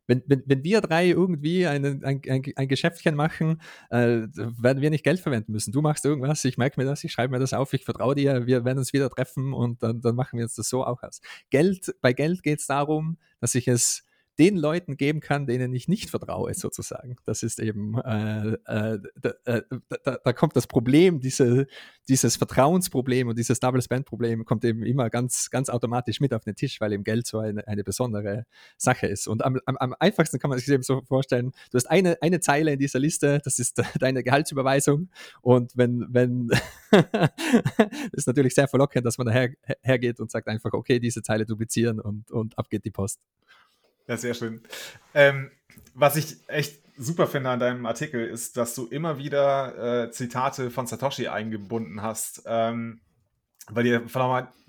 Wenn, wenn, wenn wir drei irgendwie eine, ein, ein, ein Geschäftchen machen, äh, werden wir nicht Geld verwenden müssen. Du machst irgendwas, ich merke mir das, ich schreibe mir das auf, ich vertraue dir, wir werden uns wieder treffen und dann, dann machen wir uns das so auch aus. Geld, bei Geld geht es darum, dass ich es den Leuten geben kann, denen ich nicht vertraue, sozusagen. Das ist eben, äh, äh, da, äh, da, da, kommt das Problem, diese, dieses Vertrauensproblem und dieses Double Spend Problem kommt eben immer ganz, ganz automatisch mit auf den Tisch, weil eben Geld so eine, eine besondere Sache ist. Und am, am, am einfachsten kann man sich eben so vorstellen, du hast eine, eine Zeile in dieser Liste, das ist deine Gehaltsüberweisung. Und wenn, wenn, ist natürlich sehr verlockend, dass man daher hergeht und sagt einfach, okay, diese Zeile duplizieren und, und ab geht die Post. Ja, sehr schön. Ähm, was ich echt super finde an deinem Artikel, ist, dass du immer wieder äh, Zitate von Satoshi eingebunden hast, ähm, weil die,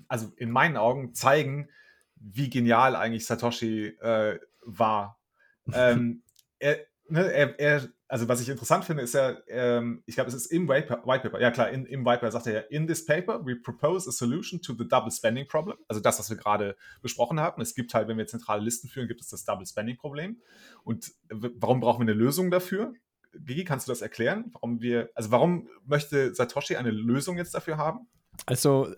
also in meinen Augen, zeigen, wie genial eigentlich Satoshi äh, war. ähm, er, ne, er, er, also was ich interessant finde, ist ja, ähm, ich glaube, es ist im White Paper, ja klar, in, im White Paper sagt er ja, in this paper we propose a solution to the double spending problem. Also das, was wir gerade besprochen haben. Es gibt halt, wenn wir zentrale Listen führen, gibt es das Double Spending Problem. Und warum brauchen wir eine Lösung dafür? Gigi, kannst du das erklären? Warum wir, also warum möchte Satoshi eine Lösung jetzt dafür haben? Also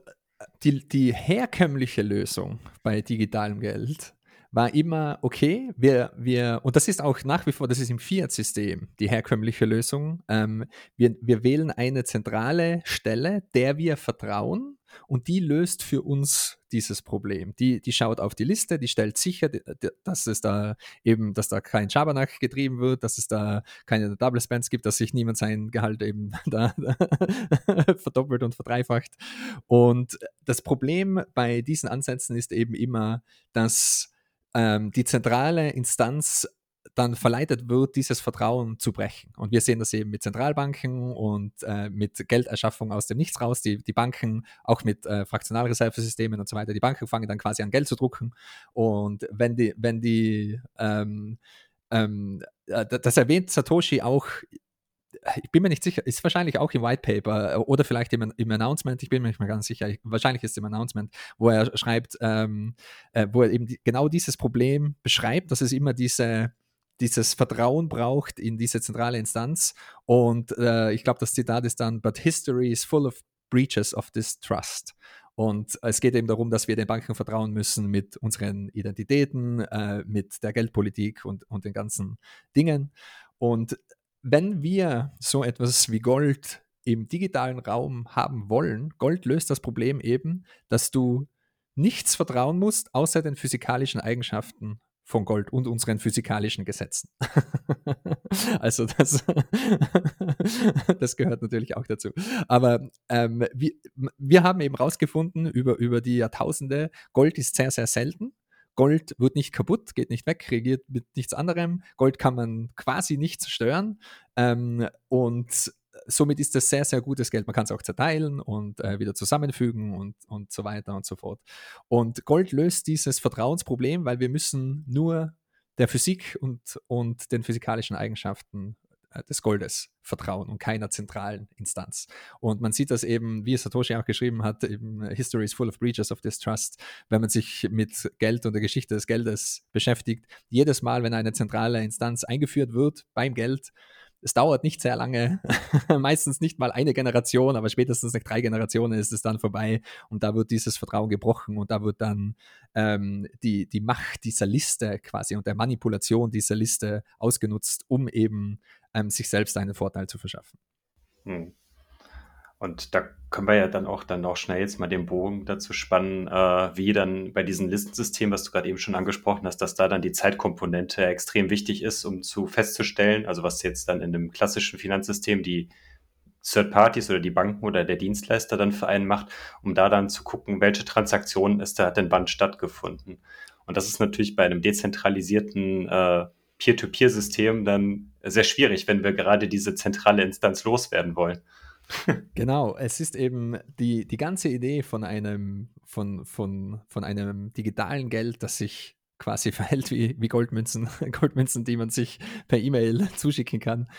die, die herkömmliche Lösung bei digitalem Geld war immer, okay, wir, wir, und das ist auch nach wie vor, das ist im Fiat-System die herkömmliche Lösung. Ähm, wir, wir wählen eine zentrale Stelle, der wir vertrauen und die löst für uns dieses Problem. Die, die schaut auf die Liste, die stellt sicher, dass es da eben, dass da kein Schabernack getrieben wird, dass es da keine Double Spends gibt, dass sich niemand sein Gehalt eben da, verdoppelt und verdreifacht. Und das Problem bei diesen Ansätzen ist eben immer, dass ähm, die zentrale Instanz dann verleitet wird, dieses Vertrauen zu brechen. Und wir sehen das eben mit Zentralbanken und äh, mit Gelderschaffung aus dem Nichts raus. Die, die Banken, auch mit äh, Fraktionalreservesystemen und so weiter, die Banken fangen dann quasi an, Geld zu drucken. Und wenn die, wenn die ähm, ähm, äh, das erwähnt Satoshi auch ich bin mir nicht sicher, ist wahrscheinlich auch im White Paper äh, oder vielleicht im, im Announcement, ich bin mir nicht mehr ganz sicher, ich, wahrscheinlich ist es im Announcement, wo er schreibt, ähm, äh, wo er eben die, genau dieses Problem beschreibt, dass es immer diese, dieses Vertrauen braucht in diese zentrale Instanz. Und äh, ich glaube, das Zitat ist dann, but history is full of breaches of this trust. Und es geht eben darum, dass wir den Banken vertrauen müssen mit unseren Identitäten, äh, mit der Geldpolitik und, und den ganzen Dingen. Und wenn wir so etwas wie Gold im digitalen Raum haben wollen, Gold löst das Problem eben, dass du nichts vertrauen musst, außer den physikalischen Eigenschaften von Gold und unseren physikalischen Gesetzen. also das, das gehört natürlich auch dazu. Aber ähm, wir, wir haben eben rausgefunden über, über die Jahrtausende, Gold ist sehr, sehr selten. Gold wird nicht kaputt, geht nicht weg, reagiert mit nichts anderem. Gold kann man quasi nicht zerstören. Ähm, und somit ist das sehr, sehr gutes Geld. Man kann es auch zerteilen und äh, wieder zusammenfügen und, und so weiter und so fort. Und Gold löst dieses Vertrauensproblem, weil wir müssen nur der Physik und, und den physikalischen Eigenschaften des Goldes vertrauen und keiner zentralen Instanz. Und man sieht das eben, wie Satoshi auch geschrieben hat, eben History is full of breaches of distrust, wenn man sich mit Geld und der Geschichte des Geldes beschäftigt. Jedes Mal, wenn eine zentrale Instanz eingeführt wird beim Geld, es dauert nicht sehr lange, meistens nicht mal eine Generation, aber spätestens nach drei Generationen ist es dann vorbei und da wird dieses Vertrauen gebrochen und da wird dann ähm, die, die Macht dieser Liste quasi und der Manipulation dieser Liste ausgenutzt, um eben ähm, sich selbst einen Vorteil zu verschaffen. Hm. Und da können wir ja dann auch dann auch schnell jetzt mal den Bogen dazu spannen, äh, wie dann bei diesem Listensystem, was du gerade eben schon angesprochen hast, dass da dann die Zeitkomponente extrem wichtig ist, um zu festzustellen, also was jetzt dann in einem klassischen Finanzsystem die Third Parties oder die Banken oder der Dienstleister dann für einen macht, um da dann zu gucken, welche Transaktionen ist da denn wann stattgefunden. Und das ist natürlich bei einem dezentralisierten äh, Peer-to-Peer-System dann sehr schwierig, wenn wir gerade diese zentrale Instanz loswerden wollen. genau, es ist eben die, die ganze Idee von einem, von, von, von einem digitalen Geld, das sich quasi verhält wie, wie Goldmünzen, Goldmünzen, die man sich per E-Mail zuschicken kann.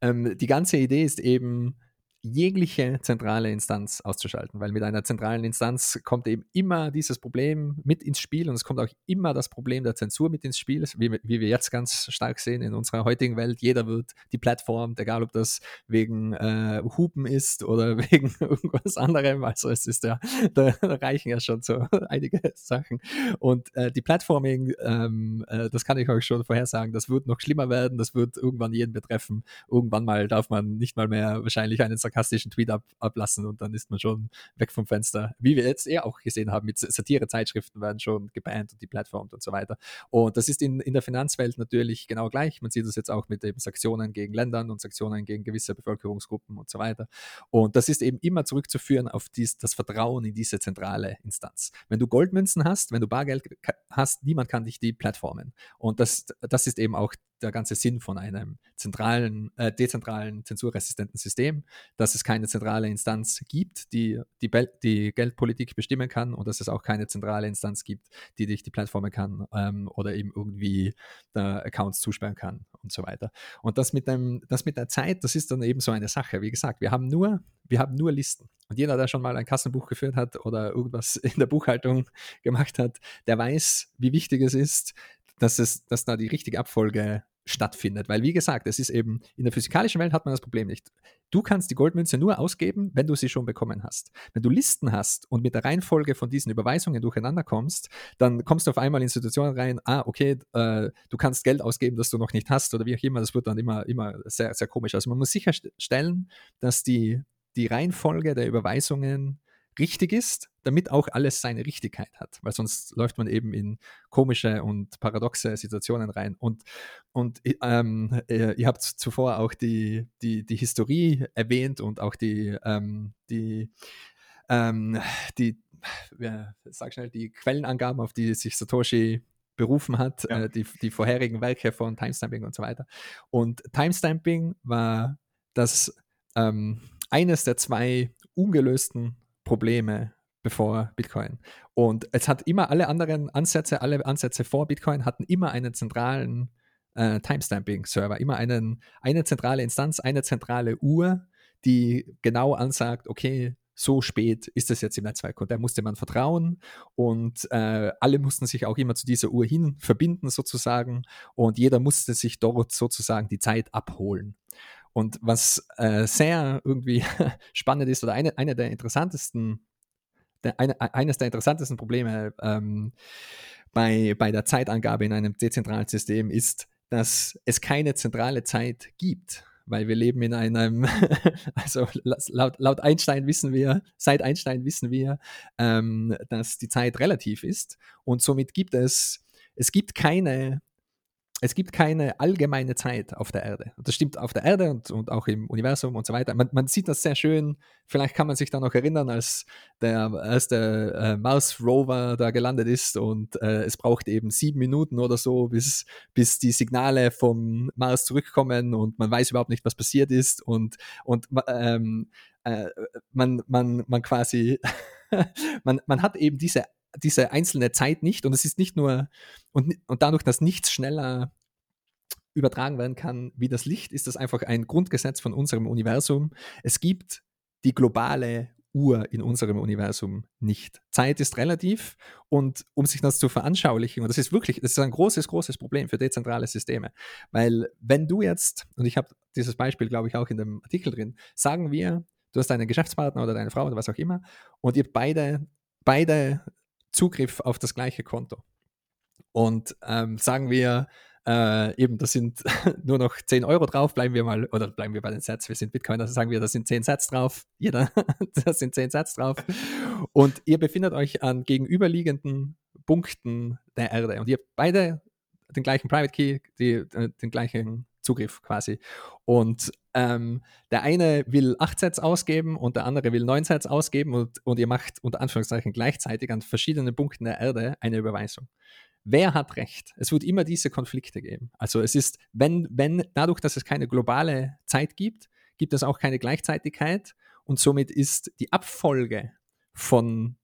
Ähm, die ganze Idee ist eben, jegliche zentrale Instanz auszuschalten, weil mit einer zentralen Instanz kommt eben immer dieses Problem mit ins Spiel und es kommt auch immer das Problem der Zensur mit ins Spiel, wie, wie wir jetzt ganz stark sehen in unserer heutigen Welt. Jeder wird die Plattform, egal ob das wegen äh, Hupen ist oder wegen irgendwas anderem, also es ist ja, da, reichen ja schon so einige Sachen. Und äh, die Plattforming, ähm, äh, das kann ich euch schon vorhersagen, das wird noch schlimmer werden, das wird irgendwann jeden betreffen. Irgendwann mal darf man nicht mal mehr wahrscheinlich einen sarkastischen Tweet ab, ablassen und dann ist man schon weg vom Fenster. Wie wir jetzt eher auch gesehen haben, mit Satire-Zeitschriften werden schon gebannt und die Plattform und so weiter. Und das ist in, in der Finanzwelt natürlich genau gleich. Man sieht das jetzt auch mit eben Sanktionen gegen Ländern und Sanktionen gegen gewisse Bevölkerungsgruppen und so weiter. Und das ist eben immer zurückzuführen auf dies, das Vertrauen in diese zentrale Instanz. Wenn du Goldmünzen hast, wenn du Bargeld hast, niemand kann dich die Plattformen. Und das, das ist eben auch der ganze Sinn von einem zentralen, äh, dezentralen, zensurresistenten System, dass es keine zentrale Instanz gibt, die die, die, Geldpolitik bestimmen kann und dass es auch keine zentrale Instanz gibt, die dich die Plattformen kann ähm, oder eben irgendwie Accounts zusperren kann und so weiter. Und das mit, dem, das mit der Zeit, das ist dann eben so eine Sache. Wie gesagt, wir haben nur, wir haben nur Listen. Und jeder, der schon mal ein Kassenbuch geführt hat oder irgendwas in der Buchhaltung gemacht hat, der weiß, wie wichtig es ist, dass, es, dass da die richtige Abfolge stattfindet. Weil, wie gesagt, es ist eben, in der physikalischen Welt hat man das Problem nicht. Du kannst die Goldmünze nur ausgeben, wenn du sie schon bekommen hast. Wenn du Listen hast und mit der Reihenfolge von diesen Überweisungen durcheinander kommst, dann kommst du auf einmal in Situationen rein, ah, okay, äh, du kannst Geld ausgeben, das du noch nicht hast oder wie auch immer. Das wird dann immer, immer sehr, sehr komisch. Also man muss sicherstellen, dass die, die Reihenfolge der Überweisungen richtig ist, damit auch alles seine Richtigkeit hat, weil sonst läuft man eben in komische und paradoxe Situationen rein. Und, und ähm, ihr, ihr, habt zuvor auch die, die, die Historie erwähnt und auch die, ähm, die, ähm, die ja, sag schnell, die Quellenangaben, auf die sich Satoshi berufen hat, ja. äh, die, die vorherigen Werke von Timestamping und so weiter. Und Timestamping war das ähm, eines der zwei ungelösten Probleme bevor Bitcoin. Und es hat immer alle anderen Ansätze, alle Ansätze vor Bitcoin hatten immer einen zentralen äh, Timestamping-Server, immer einen, eine zentrale Instanz, eine zentrale Uhr, die genau ansagt, okay, so spät ist es jetzt im Netzwerk und da musste man vertrauen und äh, alle mussten sich auch immer zu dieser Uhr hin verbinden sozusagen und jeder musste sich dort sozusagen die Zeit abholen. Und was äh, sehr irgendwie spannend ist oder eine, eine der interessantesten, der, eine, eines der interessantesten Probleme ähm, bei, bei der Zeitangabe in einem dezentralen System ist, dass es keine zentrale Zeit gibt weil wir leben in einem, also laut, laut, Einstein wissen wir, seit Einstein wissen wir, ähm, dass die Zeit relativ ist. Und somit gibt es, es gibt keine es gibt keine allgemeine Zeit auf der Erde. Das stimmt auf der Erde und, und auch im Universum und so weiter. Man, man, sieht das sehr schön. Vielleicht kann man sich da noch erinnern, als der erste äh, Mars-Rover da gelandet ist und äh, es braucht eben sieben Minuten oder so, bis, bis die Signale vom Mars zurückkommen und man weiß überhaupt nicht, was passiert ist und, und ähm, äh, man, man, man quasi, man, man hat eben diese diese einzelne Zeit nicht und es ist nicht nur, und, und dadurch, dass nichts schneller übertragen werden kann wie das Licht, ist das einfach ein Grundgesetz von unserem Universum. Es gibt die globale Uhr in unserem Universum nicht. Zeit ist relativ und um sich das zu veranschaulichen, und das ist wirklich, das ist ein großes, großes Problem für dezentrale Systeme, weil wenn du jetzt, und ich habe dieses Beispiel, glaube ich, auch in dem Artikel drin, sagen wir, du hast einen Geschäftspartner oder deine Frau oder was auch immer und ihr beide, beide Zugriff auf das gleiche Konto. Und ähm, sagen wir, äh, eben, da sind nur noch 10 Euro drauf, bleiben wir mal, oder bleiben wir bei den Sets, wir sind Bitcoin, also sagen wir, da sind 10 Sets drauf, jeder, da sind 10 Sets drauf. Und ihr befindet euch an gegenüberliegenden Punkten der Erde und ihr habt beide den gleichen Private Key, die, äh, den gleichen Zugriff quasi. Und ähm, der eine will 8 Sets ausgeben und der andere will 9 Sets ausgeben und, und ihr macht unter Anführungszeichen gleichzeitig an verschiedenen Punkten der Erde eine Überweisung. Wer hat recht? Es wird immer diese Konflikte geben. Also es ist, wenn, wenn, dadurch, dass es keine globale Zeit gibt, gibt es auch keine Gleichzeitigkeit und somit ist die Abfolge von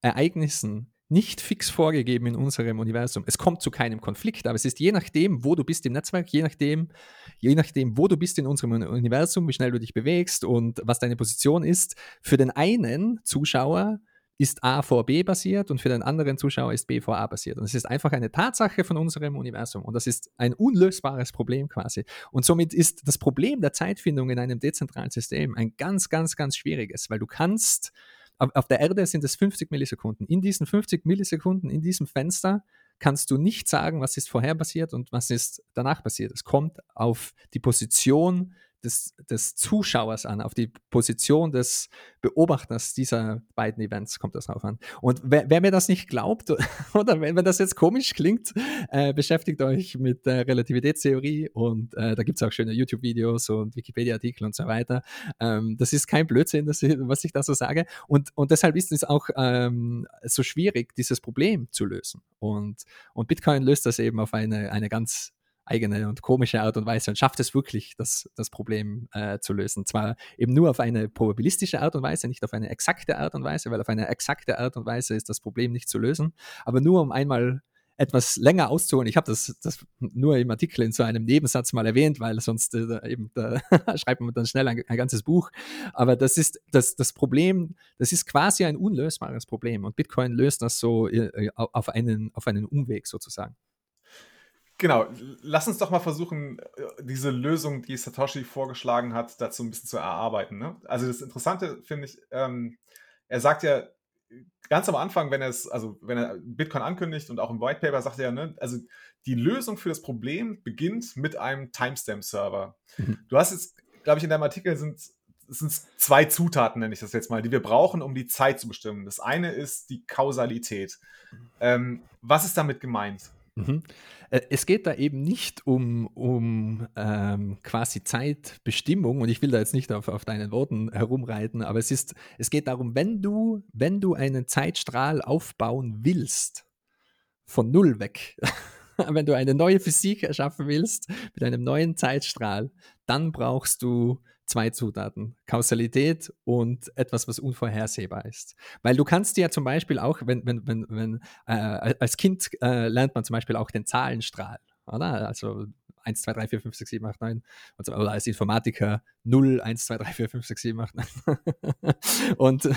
Ereignissen nicht fix vorgegeben in unserem Universum. Es kommt zu keinem Konflikt, aber es ist je nachdem, wo du bist im Netzwerk, je nachdem, je nachdem, wo du bist in unserem Universum, wie schnell du dich bewegst und was deine Position ist. Für den einen Zuschauer ist A vor B basiert und für den anderen Zuschauer ist B vor A basiert. Und es ist einfach eine Tatsache von unserem Universum und das ist ein unlösbares Problem quasi. Und somit ist das Problem der Zeitfindung in einem dezentralen System ein ganz, ganz, ganz schwieriges, weil du kannst auf der Erde sind es 50 Millisekunden. In diesen 50 Millisekunden, in diesem Fenster, kannst du nicht sagen, was ist vorher passiert und was ist danach passiert. Es kommt auf die Position des, des Zuschauers an, auf die Position des Beobachters dieser beiden Events kommt das drauf an. Und wer, wer mir das nicht glaubt, oder wenn, wenn das jetzt komisch klingt, äh, beschäftigt euch mit der Relativitätstheorie und äh, da gibt es auch schöne YouTube-Videos und Wikipedia-Artikel und so weiter. Ähm, das ist kein Blödsinn, ich, was ich da so sage. Und, und deshalb ist es auch ähm, so schwierig, dieses Problem zu lösen. Und, und Bitcoin löst das eben auf eine, eine ganz eigene und komische Art und Weise und schafft es wirklich, das, das Problem äh, zu lösen. Zwar eben nur auf eine probabilistische Art und Weise, nicht auf eine exakte Art und Weise, weil auf eine exakte Art und Weise ist das Problem nicht zu lösen, aber nur um einmal etwas länger auszuholen. Ich habe das, das nur im Artikel in so einem Nebensatz mal erwähnt, weil sonst äh, eben da schreibt man dann schnell ein, ein, ganzes Buch. Aber das ist das, das Problem, das ist quasi ein unlösbares Problem und Bitcoin löst das so äh, auf einen, auf einen Umweg sozusagen. Genau, lass uns doch mal versuchen, äh, diese Lösung, die Satoshi vorgeschlagen hat, dazu ein bisschen zu erarbeiten. Ne? Also das Interessante finde ich, ähm, er sagt ja ganz am Anfang, wenn er es, also wenn er Bitcoin ankündigt und auch im White Paper sagt er, ne, also die Lösung für das Problem beginnt mit einem Timestamp-Server. Mhm. Du hast jetzt, glaube ich, in deinem Artikel sind es sind zwei Zutaten, nenne ich das jetzt mal, die wir brauchen, um die Zeit zu bestimmen. Das eine ist die Kausalität. Mhm. Ähm, was ist damit gemeint? Mhm. Äh, es geht da eben nicht um, um ähm, quasi Zeitbestimmung und ich will da jetzt nicht auf, auf deinen Worten herumreiten, aber es, ist, es geht darum, wenn du, wenn du einen Zeitstrahl aufbauen willst, von Null weg, wenn du eine neue Physik erschaffen willst mit einem neuen Zeitstrahl, dann brauchst du zwei Zutaten, Kausalität und etwas, was unvorhersehbar ist. Weil du kannst ja zum Beispiel auch, wenn, wenn, wenn, wenn äh, als Kind äh, lernt man zum Beispiel auch den Zahlenstrahl, oder? Also 1, 2, 3, 4, 5, 6, 7, 8, 9. Oder als Informatiker 0, 1, 2, 3, 4, 5, 6, 7, 8, 9. und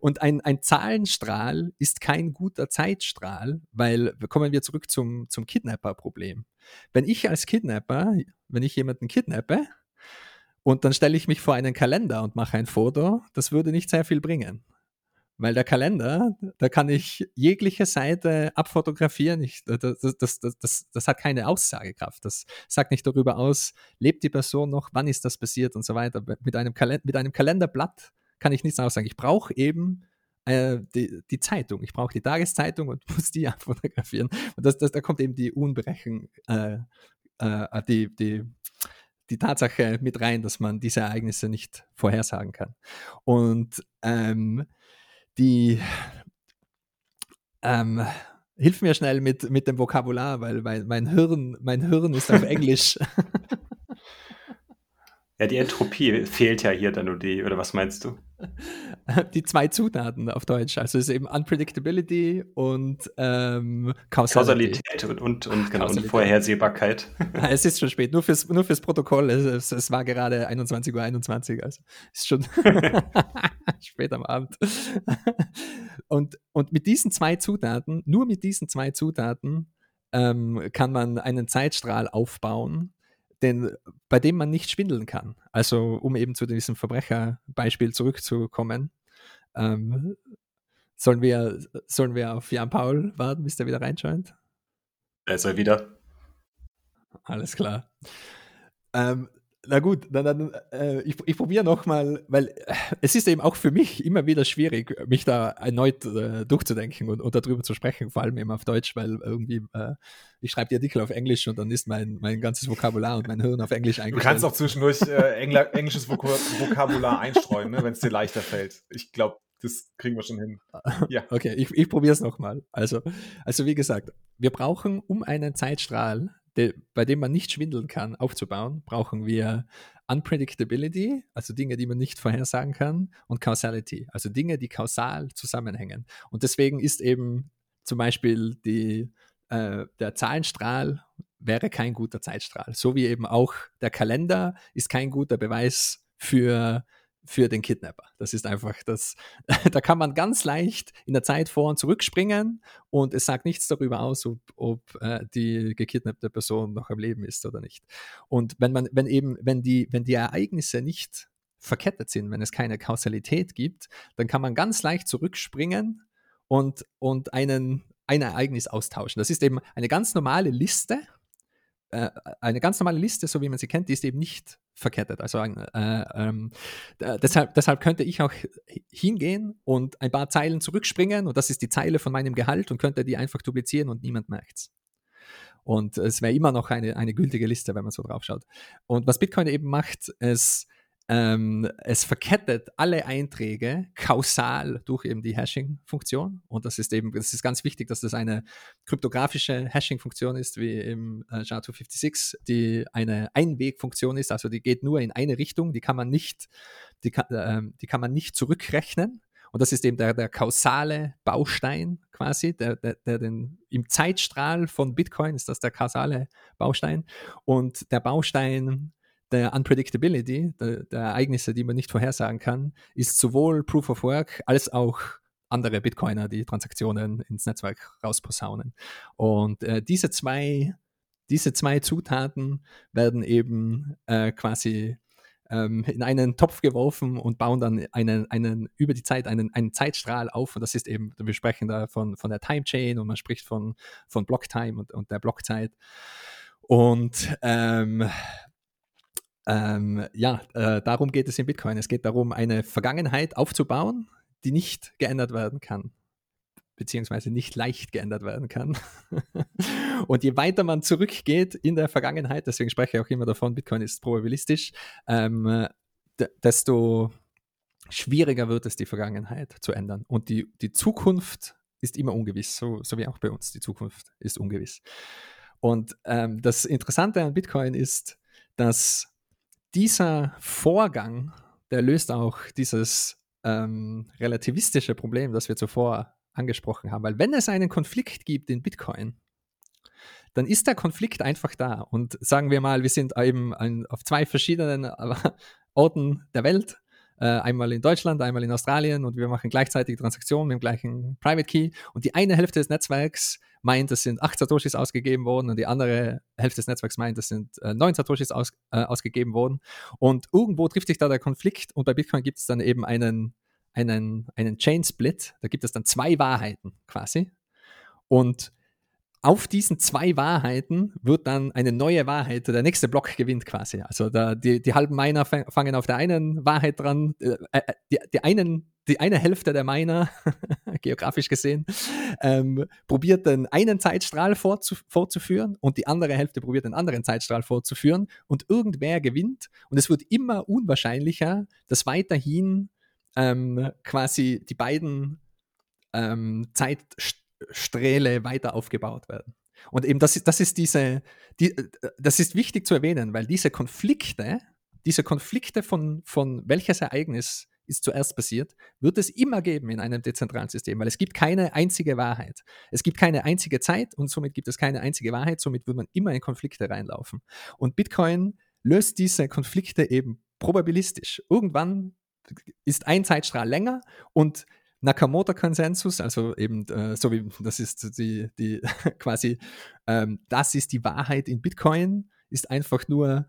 und ein, ein Zahlenstrahl ist kein guter Zeitstrahl, weil kommen wir zurück zum, zum Kidnapper-Problem. Wenn ich als Kidnapper, wenn ich jemanden kidnappe, und dann stelle ich mich vor einen Kalender und mache ein Foto. Das würde nicht sehr viel bringen. Weil der Kalender, da kann ich jegliche Seite abfotografieren. Ich, das, das, das, das, hat keine Aussagekraft. Das sagt nicht darüber aus, lebt die Person noch, wann ist das passiert und so weiter. Mit einem, Kalend mit einem Kalenderblatt kann ich nichts aussagen. Ich brauche eben äh, die, die, Zeitung. Ich brauche die Tageszeitung und muss die abfotografieren. Und da kommt eben die Unberechen, äh, äh, die, die die Tatsache mit rein, dass man diese Ereignisse nicht vorhersagen kann. Und ähm, die ähm, hilf mir schnell mit, mit dem Vokabular, weil mein, mein Hirn, mein Hirn ist auf Englisch. Ja, die Entropie fehlt ja hier dann nur die, oder was meinst du? Die zwei Zutaten auf Deutsch. Also es ist eben Unpredictability und ähm, Kausalität. Kausalität und, und, und, genau, und Vorhersehbarkeit. Es ist schon spät, nur fürs, nur fürs Protokoll. Es, es war gerade 21.21 Uhr, 21, also ist schon spät am Abend. Und, und mit diesen zwei Zutaten, nur mit diesen zwei Zutaten, ähm, kann man einen Zeitstrahl aufbauen, den, bei dem man nicht schwindeln kann. Also um eben zu diesem Verbrecherbeispiel zurückzukommen, ähm, sollen, wir, sollen wir auf Jan Paul warten, bis der wieder reinscheint? Er ist er wieder. Alles klar. Ähm, na gut, dann, dann äh, ich, ich probiere nochmal, weil äh, es ist eben auch für mich immer wieder schwierig, mich da erneut äh, durchzudenken und, und darüber zu sprechen, vor allem eben auf Deutsch, weil irgendwie äh, ich schreibe die Artikel auf Englisch und dann ist mein, mein ganzes Vokabular und mein Hirn auf Englisch eingestellt. Du kannst auch zwischendurch äh, Engl englisches Vok Vokabular einstreuen, ne, wenn es dir leichter fällt. Ich glaube, das kriegen wir schon hin. Ja. Okay, ich, ich probiere es nochmal. Also, also wie gesagt, wir brauchen um einen Zeitstrahl de, bei dem man nicht schwindeln kann, aufzubauen, brauchen wir Unpredictability, also Dinge, die man nicht vorhersagen kann, und Causality, also Dinge, die kausal zusammenhängen. Und deswegen ist eben zum Beispiel die, äh, der Zahlenstrahl wäre kein guter Zeitstrahl. So wie eben auch der Kalender ist kein guter Beweis für für den Kidnapper. Das ist einfach das, da kann man ganz leicht in der Zeit vor und zurückspringen und es sagt nichts darüber aus, ob, ob äh, die gekidnappte Person noch am Leben ist oder nicht. Und wenn man, wenn eben, wenn die, wenn die Ereignisse nicht verkettet sind, wenn es keine Kausalität gibt, dann kann man ganz leicht zurückspringen und, und einen, ein Ereignis austauschen. Das ist eben eine ganz normale Liste, äh, eine ganz normale Liste, so wie man sie kennt, die ist eben nicht verkettet. Also äh, ähm, deshalb, deshalb könnte ich auch hingehen und ein paar Zeilen zurückspringen und das ist die Zeile von meinem Gehalt und könnte die einfach duplizieren und niemand merkt es. Und es wäre immer noch eine, eine gültige Liste, wenn man so drauf schaut. Und was Bitcoin eben macht, ist, ähm, es verkettet alle Einträge kausal durch eben die Hashing-Funktion. Und das ist eben, das ist ganz wichtig, dass das eine kryptografische Hashing-Funktion ist, wie im äh, SHA-256, die eine Einwegfunktion ist, also die geht nur in eine Richtung, die kann man nicht, die kann, äh, die kann man nicht zurückrechnen. Und das ist eben der, der kausale Baustein quasi, der, der, der den, im Zeitstrahl von Bitcoin ist das der kausale Baustein. Und der Baustein der Unpredictability, der, der, Ereignisse, die man nicht vorhersagen kann, ist sowohl Proof of Work als auch andere Bitcoiner, die Transaktionen ins Netzwerk rausposaunen. Und äh, diese, zwei, diese zwei Zutaten werden eben äh, quasi ähm, in einen Topf geworfen und bauen dann einen, einen über die Zeit einen, einen Zeitstrahl auf. Und das ist eben, wir sprechen da von, von der Time Chain und man spricht von, von Blocktime und, und der Blockzeit. Und ähm, ähm, ja, äh, darum geht es in Bitcoin. Es geht darum, eine Vergangenheit aufzubauen, die nicht geändert werden kann, beziehungsweise nicht leicht geändert werden kann. und je weiter man zurückgeht in der Vergangenheit, deswegen spreche ich auch immer davon, Bitcoin ist probabilistisch, ähm, desto schwieriger wird es, die Vergangenheit zu ändern. Und die, die Zukunft ist immer ungewiss, so, so wie auch bei uns. Die Zukunft ist ungewiss. Und ähm, das Interessante an Bitcoin ist, dass dieser Vorgang, der löst auch dieses ähm, relativistische Problem, das wir zuvor angesprochen haben. Weil wenn es einen Konflikt gibt in Bitcoin, dann ist der Konflikt einfach da. Und sagen wir mal, wir sind eben ein, auf zwei verschiedenen äh, Orten der Welt äh, einmal in Deutschland, einmal in Australien und wir machen gleichzeitig Transaktionen mit dem gleichen Private Key. Und die eine Hälfte des Netzwerks meint, es sind acht Satoshis ausgegeben worden und die andere Hälfte des Netzwerks meint, es sind äh, neun Satoshis aus, äh, ausgegeben worden. Und irgendwo trifft sich da der Konflikt und bei Bitcoin gibt es dann eben einen, einen, einen Chain Split, da gibt es dann zwei Wahrheiten quasi. Und auf diesen zwei Wahrheiten wird dann eine neue Wahrheit, der nächste Block gewinnt quasi. Also da, die, die halben Miner fangen auf der einen Wahrheit dran, äh, äh, die, die, einen, die eine Hälfte der Miner, geografisch gesehen, ähm, probiert den einen Zeitstrahl fortzu fortzuführen und die andere Hälfte probiert den anderen Zeitstrahl fortzuführen und irgendwer gewinnt und es wird immer unwahrscheinlicher, dass weiterhin ähm, quasi die beiden ähm, Zeitstrahlen Strähle weiter aufgebaut werden. Und eben das ist, das ist diese, die, das ist wichtig zu erwähnen, weil diese Konflikte, diese Konflikte von, von welches Ereignis ist zuerst passiert, wird es immer geben in einem dezentralen System, weil es gibt keine einzige Wahrheit. Es gibt keine einzige Zeit und somit gibt es keine einzige Wahrheit, somit wird man immer in Konflikte reinlaufen. Und Bitcoin löst diese Konflikte eben probabilistisch. Irgendwann ist ein Zeitstrahl länger und Nakamoto-Konsensus, also eben äh, so wie das ist die, die quasi, ähm, das ist die Wahrheit in Bitcoin, ist einfach nur,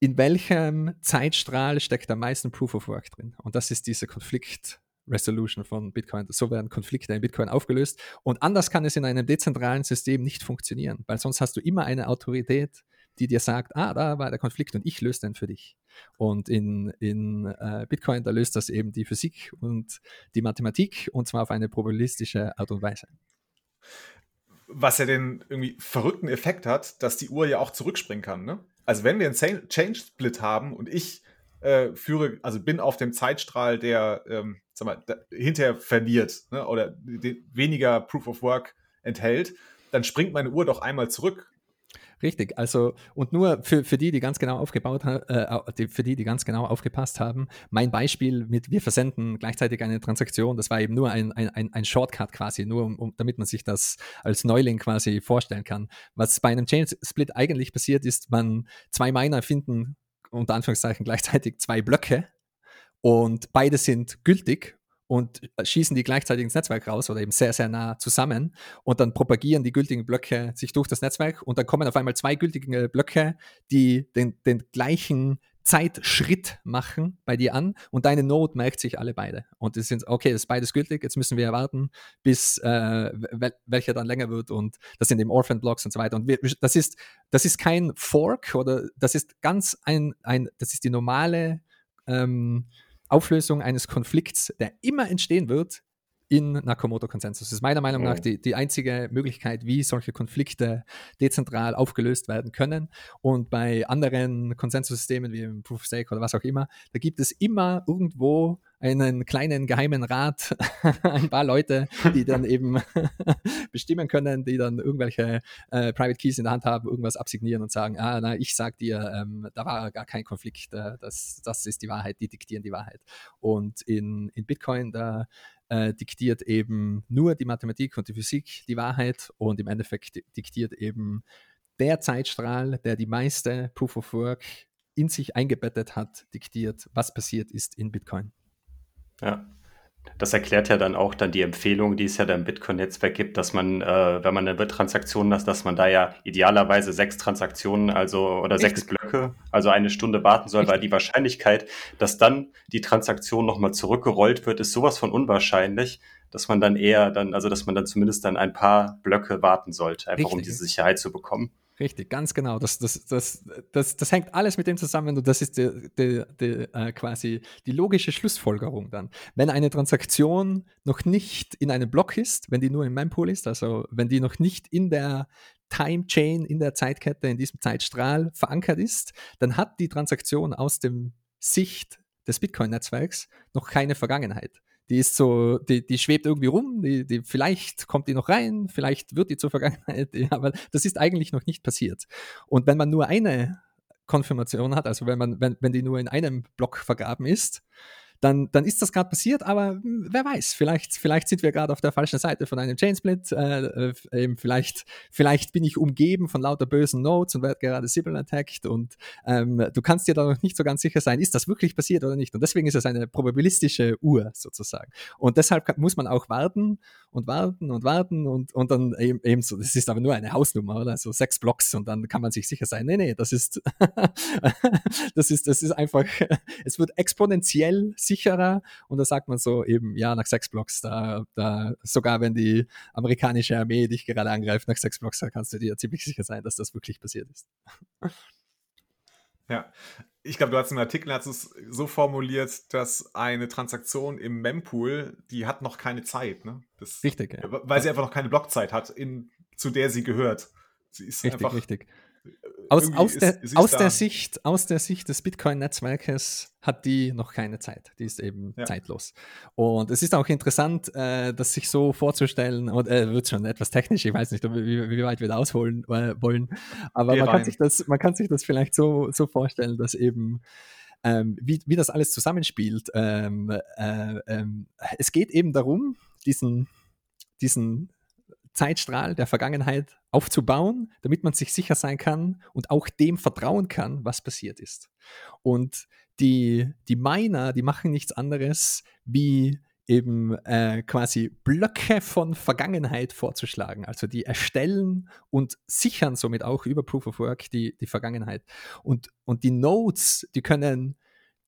in welchem Zeitstrahl steckt am meisten Proof of Work drin. Und das ist diese Konflikt. Resolution von Bitcoin. So werden Konflikte in Bitcoin aufgelöst. Und anders kann es in einem dezentralen System nicht funktionieren, weil sonst hast du immer eine Autorität, die dir sagt, ah, da war der Konflikt und ich löse den für dich. Und in, in äh, Bitcoin, da löst das eben die Physik und die Mathematik und zwar auf eine probabilistische Art und Weise. Was ja den irgendwie verrückten Effekt hat, dass die Uhr ja auch zurückspringen kann. Ne? Also wenn wir einen Change Split haben und ich äh, führe, also bin auf dem Zeitstrahl, der, ähm, sag mal, da, hinterher verliert ne? oder weniger Proof of Work enthält, dann springt meine Uhr doch einmal zurück Richtig, also und nur für, für die, die ganz genau aufgebaut äh, für die, die ganz genau aufgepasst haben, mein Beispiel mit wir versenden gleichzeitig eine Transaktion, das war eben nur ein, ein, ein Shortcut quasi, nur um, um, damit man sich das als Neuling quasi vorstellen kann. Was bei einem Chain Split eigentlich passiert ist, man zwei Miner finden unter Anführungszeichen gleichzeitig zwei Blöcke und beide sind gültig und schießen die gleichzeitig ins Netzwerk raus oder eben sehr, sehr nah zusammen und dann propagieren die gültigen Blöcke sich durch das Netzwerk und dann kommen auf einmal zwei gültige Blöcke, die den, den gleichen Zeitschritt machen bei dir an und deine Node merkt sich alle beide. Und es sind, okay, das ist beides gültig, jetzt müssen wir warten, bis äh, wel welcher dann länger wird und das sind eben Orphan-Blocks und so weiter. Und wir, das, ist, das ist kein Fork oder das ist ganz ein, ein das ist die normale ähm, Auflösung eines Konflikts, der immer entstehen wird in Nakamoto-Konsensus. Das ist meiner Meinung nach die, die einzige Möglichkeit, wie solche Konflikte dezentral aufgelöst werden können. Und bei anderen Konsensussystemen wie im Proof of Stake oder was auch immer, da gibt es immer irgendwo einen kleinen geheimen Rat, ein paar Leute, die dann eben bestimmen können, die dann irgendwelche äh, Private Keys in der Hand haben, irgendwas absignieren und sagen, ah, na, ich sag dir, ähm, da war gar kein Konflikt, äh, das, das ist die Wahrheit, die diktieren die Wahrheit. Und in, in Bitcoin, da äh, diktiert eben nur die Mathematik und die Physik die Wahrheit und im Endeffekt diktiert eben der Zeitstrahl, der die meiste Proof of Work in sich eingebettet hat, diktiert, was passiert ist in Bitcoin. Ja. Das erklärt ja dann auch dann die Empfehlung, die es ja da im Bitcoin-Netzwerk gibt, dass man, äh, wenn man eine Transaktion hat, dass man da ja idealerweise sechs Transaktionen, also oder Richtig. sechs Blöcke, also eine Stunde warten soll, Richtig. weil die Wahrscheinlichkeit, dass dann die Transaktion nochmal zurückgerollt wird, ist sowas von unwahrscheinlich, dass man dann eher dann, also dass man dann zumindest dann ein paar Blöcke warten sollte, einfach Richtig. um diese Sicherheit zu bekommen. Richtig, ganz genau. Das, das, das, das, das hängt alles mit dem zusammen und das ist die, die, die, äh, quasi die logische Schlussfolgerung dann. Wenn eine Transaktion noch nicht in einem Block ist, wenn die nur im Mempool ist, also wenn die noch nicht in der Time Chain, in der Zeitkette, in diesem Zeitstrahl verankert ist, dann hat die Transaktion aus dem Sicht des Bitcoin-Netzwerks noch keine Vergangenheit die ist so, die, die schwebt irgendwie rum, die, die, vielleicht kommt die noch rein, vielleicht wird die zur Vergangenheit, aber das ist eigentlich noch nicht passiert. Und wenn man nur eine Konfirmation hat, also wenn man, wenn, wenn die nur in einem Block vergraben ist, dann, dann ist das gerade passiert, aber hm, wer weiß, vielleicht, vielleicht sind wir gerade auf der falschen Seite von einem Chainsplit, äh, äh, vielleicht, vielleicht bin ich umgeben von lauter bösen Nodes und werde gerade Sybil attacked und ähm, du kannst dir da noch nicht so ganz sicher sein, ist das wirklich passiert oder nicht. Und deswegen ist es eine probabilistische Uhr sozusagen. Und deshalb muss man auch warten und warten und warten und, und dann eben, eben so, das ist aber nur eine Hausnummer, oder? So sechs Blocks und dann kann man sich sicher sein, nee, nee, das ist, das ist, das ist einfach, es wird exponentiell sicherer. Und da sagt man so eben, ja, nach sechs Blocks, da, da, sogar wenn die amerikanische Armee dich gerade angreift, nach sechs Blocks, da kannst du dir ziemlich sicher sein, dass das wirklich passiert ist. Ja, ich glaube, du hast im Artikel hast es so formuliert, dass eine Transaktion im Mempool, die hat noch keine Zeit, ne? Das, richtig, ja. Weil sie einfach noch keine Blockzeit hat, in, zu der sie gehört. Sie ist richtig, einfach, richtig. Aus, aus, der, aus, der Sicht, aus der Sicht des Bitcoin-Netzwerkes hat die noch keine Zeit. Die ist eben ja. zeitlos. Und es ist auch interessant, äh, das sich so vorzustellen, und äh, wird schon etwas technisch, ich weiß nicht, wie, wie weit wir da ausholen äh, wollen, aber man kann, sich das, man kann sich das vielleicht so, so vorstellen, dass eben ähm, wie, wie das alles zusammenspielt. Ähm, äh, ähm, es geht eben darum, diesen, diesen Zeitstrahl der Vergangenheit aufzubauen, damit man sich sicher sein kann und auch dem vertrauen kann, was passiert ist. Und die, die Miner, die machen nichts anderes, wie eben äh, quasi Blöcke von Vergangenheit vorzuschlagen. Also die erstellen und sichern somit auch über Proof of Work die, die Vergangenheit. Und, und die Nodes, die können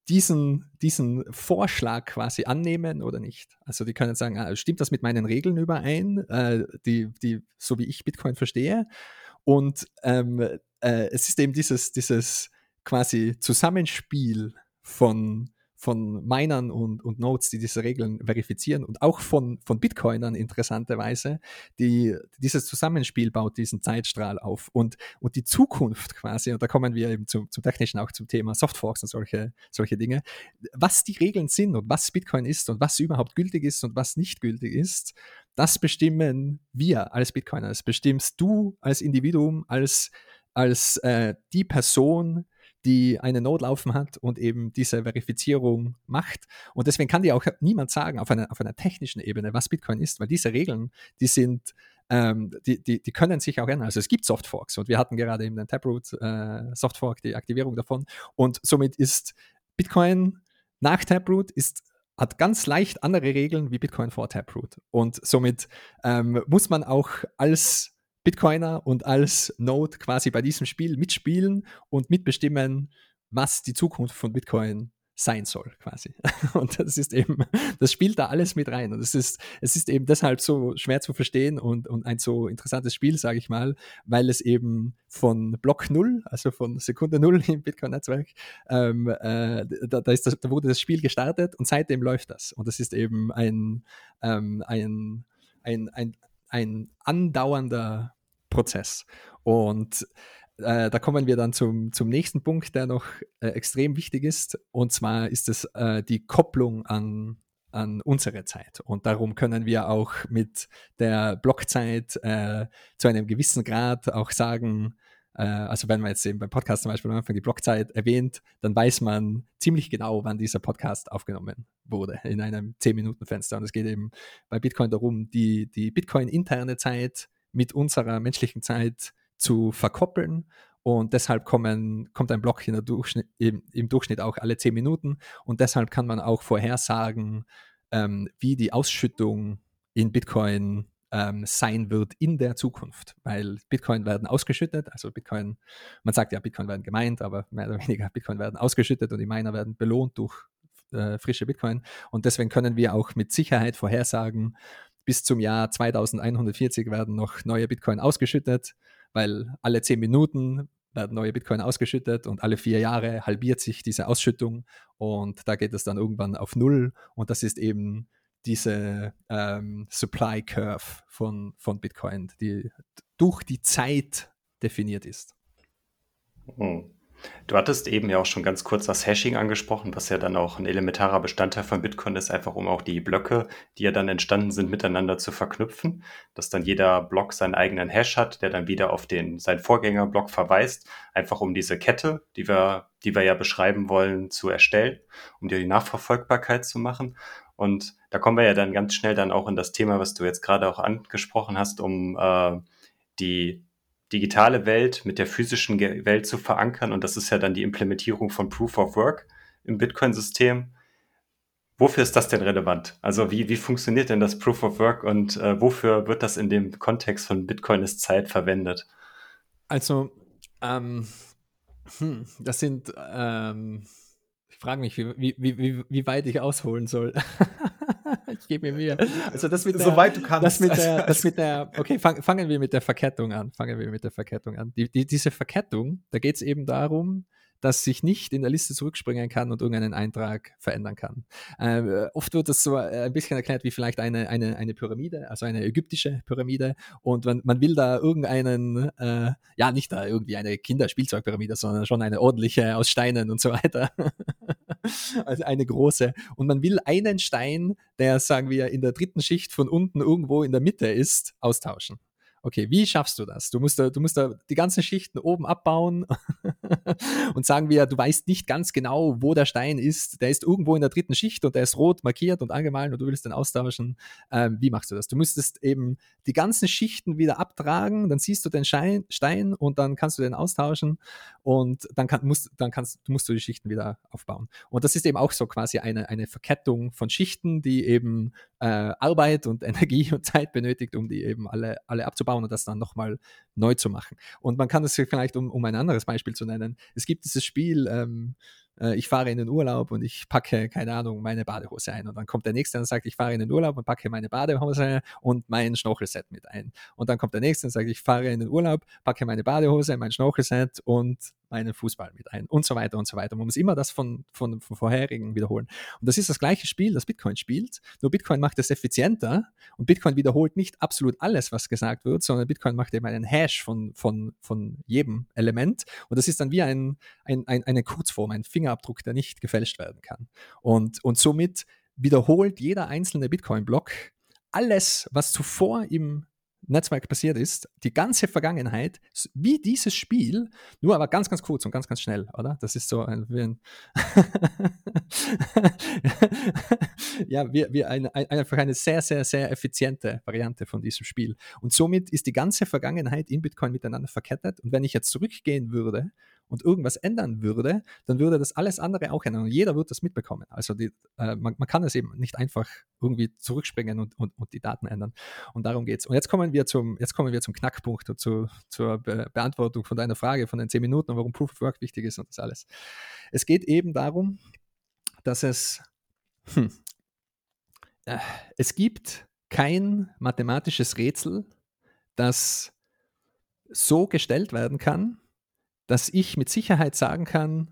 diesen, diesen Vorschlag quasi annehmen oder nicht. Also die können sagen, ah, stimmt das mit meinen Regeln überein, äh, die, die, so wie ich Bitcoin verstehe. Und ähm, äh, es ist eben dieses, dieses quasi Zusammenspiel von von Minern und, und Nodes, die diese Regeln verifizieren und auch von, von Bitcoinern interessanterweise, die, dieses Zusammenspiel baut diesen Zeitstrahl auf und, und die Zukunft quasi, und da kommen wir eben zum, zum Technischen auch zum Thema Softforks und solche, solche Dinge, was die Regeln sind und was Bitcoin ist und was überhaupt gültig ist und was nicht gültig ist, das bestimmen wir als Bitcoiner, das bestimmst du als Individuum, als als äh, die Person, die eine Node laufen hat und eben diese Verifizierung macht. Und deswegen kann dir auch niemand sagen auf einer, auf einer technischen Ebene, was Bitcoin ist, weil diese Regeln, die sind ähm, die, die, die können sich auch ändern. Also es gibt Softforks und wir hatten gerade eben den Taproot äh, Softfork, die Aktivierung davon. Und somit ist Bitcoin nach Taproot ist hat ganz leicht andere Regeln wie Bitcoin vor Taproot. Und somit ähm, muss man auch als Bitcoiner und als Node quasi bei diesem Spiel mitspielen und mitbestimmen, was die Zukunft von Bitcoin sein soll, quasi. Und das ist eben, das spielt da alles mit rein. Und es ist, es ist eben deshalb so schwer zu verstehen und, und ein so interessantes Spiel, sage ich mal, weil es eben von Block Null, also von Sekunde Null im Bitcoin-Netzwerk, ähm, äh, da, da, da wurde das Spiel gestartet und seitdem läuft das. Und das ist eben ein, ähm, ein, ein, ein, ein andauernder Prozess. Und äh, da kommen wir dann zum, zum nächsten Punkt, der noch äh, extrem wichtig ist. Und zwar ist es äh, die Kopplung an, an unsere Zeit. Und darum können wir auch mit der Blockzeit äh, zu einem gewissen Grad auch sagen, äh, also wenn man jetzt eben beim Podcast zum Beispiel am Anfang die Blockzeit erwähnt, dann weiß man ziemlich genau, wann dieser Podcast aufgenommen wurde, in einem 10-Minuten-Fenster. Und es geht eben bei Bitcoin darum, die, die Bitcoin-interne Zeit mit unserer menschlichen Zeit zu verkoppeln. Und deshalb kommen, kommt ein Block Durchschnitt, im, im, Durchschnitt auch alle 10 Minuten. Und deshalb kann man auch vorhersagen, ähm, wie die Ausschüttung in Bitcoin ähm, sein wird in der Zukunft. Weil Bitcoin werden ausgeschüttet, also Bitcoin, man sagt ja, Bitcoin werden gemeint, aber mehr oder weniger Bitcoin werden ausgeschüttet und die Miner werden belohnt durch äh, frische Bitcoin. Und deswegen können wir auch mit Sicherheit vorhersagen, bis zum Jahr 2140 werden noch neue Bitcoin ausgeschüttet, weil alle zehn Minuten werden neue Bitcoin ausgeschüttet und alle vier Jahre halbiert sich diese Ausschüttung und da geht es dann irgendwann auf Null und das ist eben diese ähm, Supply Curve von, von Bitcoin, die durch die Zeit definiert ist. Hm. Du hattest eben ja auch schon ganz kurz das Hashing angesprochen, was ja dann auch ein elementarer Bestandteil von Bitcoin ist, einfach um auch die Blöcke, die ja dann entstanden sind, miteinander zu verknüpfen, dass dann jeder Block seinen eigenen Hash hat, der dann wieder auf den, seinen Vorgängerblock verweist, einfach um diese Kette, die wir, die wir ja beschreiben wollen, zu erstellen, um dir die Nachverfolgbarkeit zu machen. Und da kommen wir ja dann ganz schnell dann auch in das Thema, was du jetzt gerade auch angesprochen hast, um äh, die digitale Welt mit der physischen Welt zu verankern. Und das ist ja dann die Implementierung von Proof of Work im Bitcoin-System. Wofür ist das denn relevant? Also wie, wie funktioniert denn das Proof of Work und äh, wofür wird das in dem Kontext von Bitcoin ist Zeit verwendet? Also, ähm, hm, das sind, ähm, ich frage mich, wie, wie, wie, wie weit ich ausholen soll. ich gebe mir Mühe. Also das mit der, Soweit du kannst. Das mit der, das mit der okay, fang, fangen wir mit der Verkettung an. Fangen wir mit der Verkettung an. Die, die, diese Verkettung, da geht es eben darum, dass ich nicht in der Liste zurückspringen kann und irgendeinen Eintrag verändern kann. Äh, oft wird das so äh, ein bisschen erklärt wie vielleicht eine, eine, eine Pyramide, also eine ägyptische Pyramide. Und man, man will da irgendeinen, äh, ja, nicht da irgendwie eine Kinderspielzeugpyramide, sondern schon eine ordentliche aus Steinen und so weiter. also eine große. Und man will einen Stein, der, sagen wir, in der dritten Schicht von unten irgendwo in der Mitte ist, austauschen okay, wie schaffst du das? Du musst da, du musst da die ganzen Schichten oben abbauen und sagen wir, du weißt nicht ganz genau, wo der Stein ist. Der ist irgendwo in der dritten Schicht und der ist rot markiert und angemalt und du willst den austauschen. Ähm, wie machst du das? Du müsstest eben die ganzen Schichten wieder abtragen, dann siehst du den Stein, Stein und dann kannst du den austauschen und dann, kann, musst, dann kannst, musst du die Schichten wieder aufbauen. Und das ist eben auch so quasi eine, eine Verkettung von Schichten, die eben äh, Arbeit und Energie und Zeit benötigt, um die eben alle, alle abzubauen anschauen und das dann nochmal neu zu machen. Und man kann das vielleicht, um, um ein anderes Beispiel zu nennen, es gibt dieses Spiel, ähm, äh, ich fahre in den Urlaub und ich packe, keine Ahnung, meine Badehose ein. Und dann kommt der nächste und sagt, ich fahre in den Urlaub und packe meine Badehose und mein Schnorchelset mit ein. Und dann kommt der nächste und sagt, ich fahre in den Urlaub, packe meine Badehose, mein Schnorchelset und meinen Fußball mit ein und so weiter und so weiter. Man muss immer das von, von, von vorherigen wiederholen. Und das ist das gleiche Spiel, das Bitcoin spielt, nur Bitcoin macht es effizienter und Bitcoin wiederholt nicht absolut alles, was gesagt wird, sondern Bitcoin macht eben einen Hash von, von, von jedem Element und das ist dann wie ein, ein, ein, eine Kurzform, ein Fingerabdruck, der nicht gefälscht werden kann. Und, und somit wiederholt jeder einzelne Bitcoin-Block alles, was zuvor im Netzwerk passiert ist, die ganze Vergangenheit, wie dieses Spiel, nur aber ganz, ganz kurz und ganz, ganz schnell, oder? Das ist so ein, wie ein ja, wie, wie ein, ein, einfach eine sehr, sehr, sehr effiziente Variante von diesem Spiel. Und somit ist die ganze Vergangenheit in Bitcoin miteinander verkettet. Und wenn ich jetzt zurückgehen würde und irgendwas ändern würde, dann würde das alles andere auch ändern und jeder wird das mitbekommen. Also die, äh, man, man, kann es eben nicht einfach irgendwie zurückspringen und, und, und die Daten ändern. Und darum geht es. Und jetzt kommen wir zum, jetzt kommen wir zum Knackpunkt und zu, zur Be Beantwortung von deiner Frage von den zehn Minuten und warum Proof of Work wichtig ist und das alles. Es geht eben darum, dass es, hm, äh, es gibt kein mathematisches Rätsel, das so gestellt werden kann, dass ich mit Sicherheit sagen kann,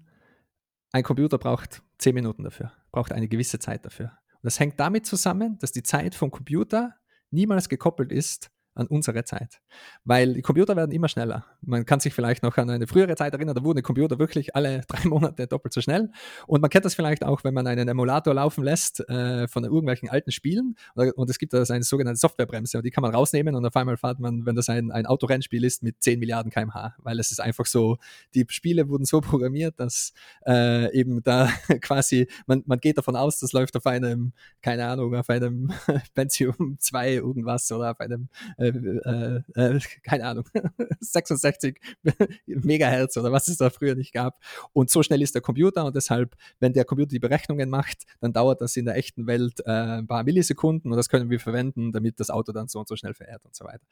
ein Computer braucht zehn Minuten dafür, braucht eine gewisse Zeit dafür. Und das hängt damit zusammen, dass die Zeit vom Computer niemals gekoppelt ist an unsere Zeit. Weil die Computer werden immer schneller. Man kann sich vielleicht noch an eine frühere Zeit erinnern, da wurden die Computer wirklich alle drei Monate doppelt so schnell. Und man kennt das vielleicht auch, wenn man einen Emulator laufen lässt äh, von irgendwelchen alten Spielen. Und es gibt da eine sogenannte Softwarebremse und die kann man rausnehmen und auf einmal fährt man, wenn das ein, ein Autorennspiel ist, mit 10 Milliarden kmh. Weil es ist einfach so, die Spiele wurden so programmiert, dass äh, eben da quasi, man, man geht davon aus, das läuft auf einem, keine Ahnung, auf einem Pentium 2 irgendwas oder auf einem äh, äh, äh, keine Ahnung, 66 Megahertz oder was es da früher nicht gab. Und so schnell ist der Computer und deshalb, wenn der Computer die Berechnungen macht, dann dauert das in der echten Welt äh, ein paar Millisekunden und das können wir verwenden, damit das Auto dann so und so schnell verehrt und so weiter.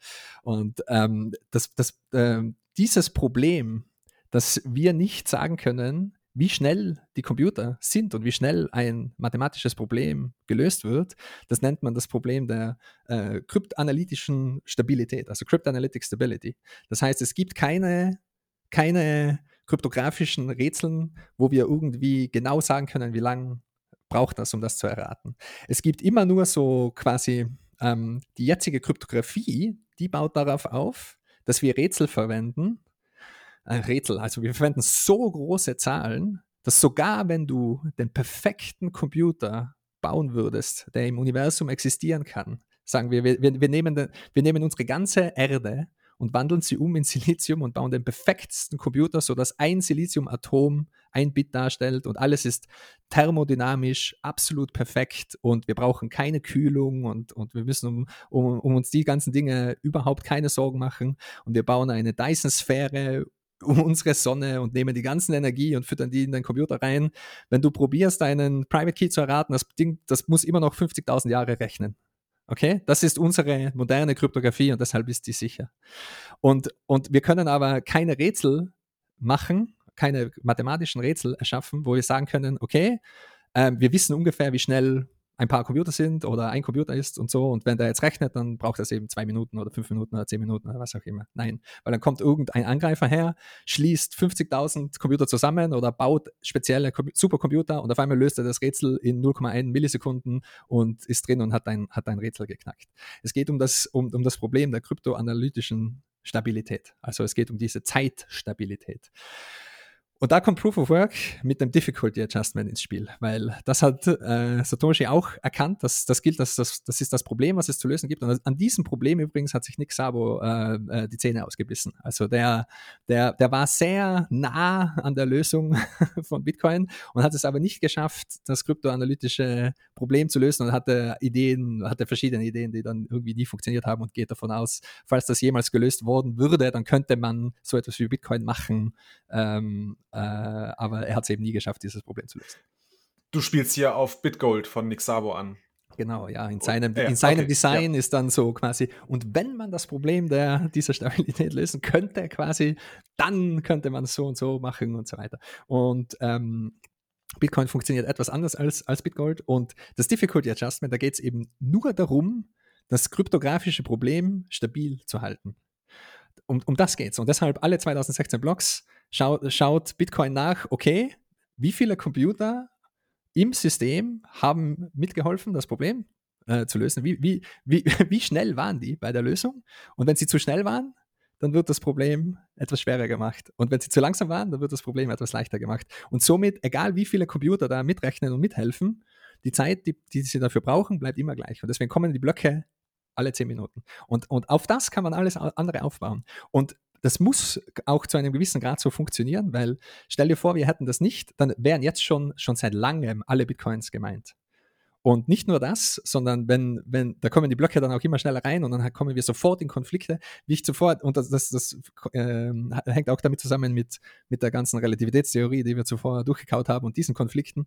Und ähm, das, das, äh, dieses Problem, dass wir nicht sagen können, wie schnell die Computer sind und wie schnell ein mathematisches Problem gelöst wird, das nennt man das Problem der äh, kryptanalytischen Stabilität, also Cryptanalytic Stability. Das heißt, es gibt keine, keine kryptografischen Rätseln, wo wir irgendwie genau sagen können, wie lange braucht das, um das zu erraten. Es gibt immer nur so quasi ähm, die jetzige Kryptographie, die baut darauf auf, dass wir Rätsel verwenden, ein Rätsel. Also wir verwenden so große Zahlen, dass sogar wenn du den perfekten Computer bauen würdest, der im Universum existieren kann, sagen wir, wir, wir, nehmen, wir nehmen unsere ganze Erde und wandeln sie um in Silizium und bauen den perfektesten Computer, sodass ein Siliziumatom ein Bit darstellt und alles ist thermodynamisch absolut perfekt und wir brauchen keine Kühlung und, und wir müssen um, um, um uns die ganzen Dinge überhaupt keine Sorgen machen und wir bauen eine Dyson-Sphäre um unsere Sonne und nehmen die ganzen Energie und füttern die in den Computer rein. Wenn du probierst, deinen Private Key zu erraten, das Ding, das muss immer noch 50.000 Jahre rechnen. Okay, das ist unsere moderne Kryptographie und deshalb ist die sicher. Und, und wir können aber keine Rätsel machen, keine mathematischen Rätsel erschaffen, wo wir sagen können, okay, äh, wir wissen ungefähr, wie schnell ein paar Computer sind oder ein Computer ist und so. Und wenn der jetzt rechnet, dann braucht das eben zwei Minuten oder fünf Minuten oder zehn Minuten oder was auch immer. Nein, weil dann kommt irgendein Angreifer her, schließt 50.000 Computer zusammen oder baut spezielle Supercomputer und auf einmal löst er das Rätsel in 0,1 Millisekunden und ist drin und hat ein, hat ein Rätsel geknackt. Es geht um das, um, um das Problem der kryptoanalytischen Stabilität. Also es geht um diese Zeitstabilität. Und da kommt Proof of Work mit dem Difficulty Adjustment ins Spiel, weil das hat äh, Satoshi auch erkannt, dass das gilt, dass das, das ist das Problem, was es zu lösen gibt. Und an diesem Problem übrigens hat sich Nick Sabo äh, äh, die Zähne ausgebissen. Also der, der, der war sehr nah an der Lösung von Bitcoin und hat es aber nicht geschafft, das kryptoanalytische Problem zu lösen und hatte Ideen, hatte verschiedene Ideen, die dann irgendwie nie funktioniert haben und geht davon aus, falls das jemals gelöst worden würde, dann könnte man so etwas wie Bitcoin machen. Ähm, äh, aber er hat es eben nie geschafft, dieses Problem zu lösen. Du spielst hier auf Bitgold von Nick Sabo an. Genau, ja, in seinem, ja, in seinem okay, Design ja. ist dann so quasi, und wenn man das Problem der, dieser Stabilität lösen könnte, quasi, dann könnte man es so und so machen und so weiter. Und ähm, Bitcoin funktioniert etwas anders als, als Bitgold und das Difficulty Adjustment, da geht es eben nur darum, das kryptografische Problem stabil zu halten. Um, um das geht es. Und deshalb alle 2016 Blocks schaut, schaut Bitcoin nach, okay, wie viele Computer im System haben mitgeholfen, das Problem äh, zu lösen? Wie, wie, wie, wie schnell waren die bei der Lösung? Und wenn sie zu schnell waren, dann wird das Problem etwas schwerer gemacht. Und wenn sie zu langsam waren, dann wird das Problem etwas leichter gemacht. Und somit, egal wie viele Computer da mitrechnen und mithelfen, die Zeit, die, die sie dafür brauchen, bleibt immer gleich. Und deswegen kommen die Blöcke alle zehn Minuten. Und, und auf das kann man alles andere aufbauen. Und das muss auch zu einem gewissen Grad so funktionieren, weil stell dir vor, wir hätten das nicht, dann wären jetzt schon, schon seit langem alle Bitcoins gemeint. Und nicht nur das, sondern wenn, wenn, da kommen die Blöcke dann auch immer schneller rein und dann kommen wir sofort in Konflikte, wie ich zuvor, und das, das, das äh, hängt auch damit zusammen mit, mit der ganzen Relativitätstheorie, die wir zuvor durchgekaut haben und diesen Konflikten,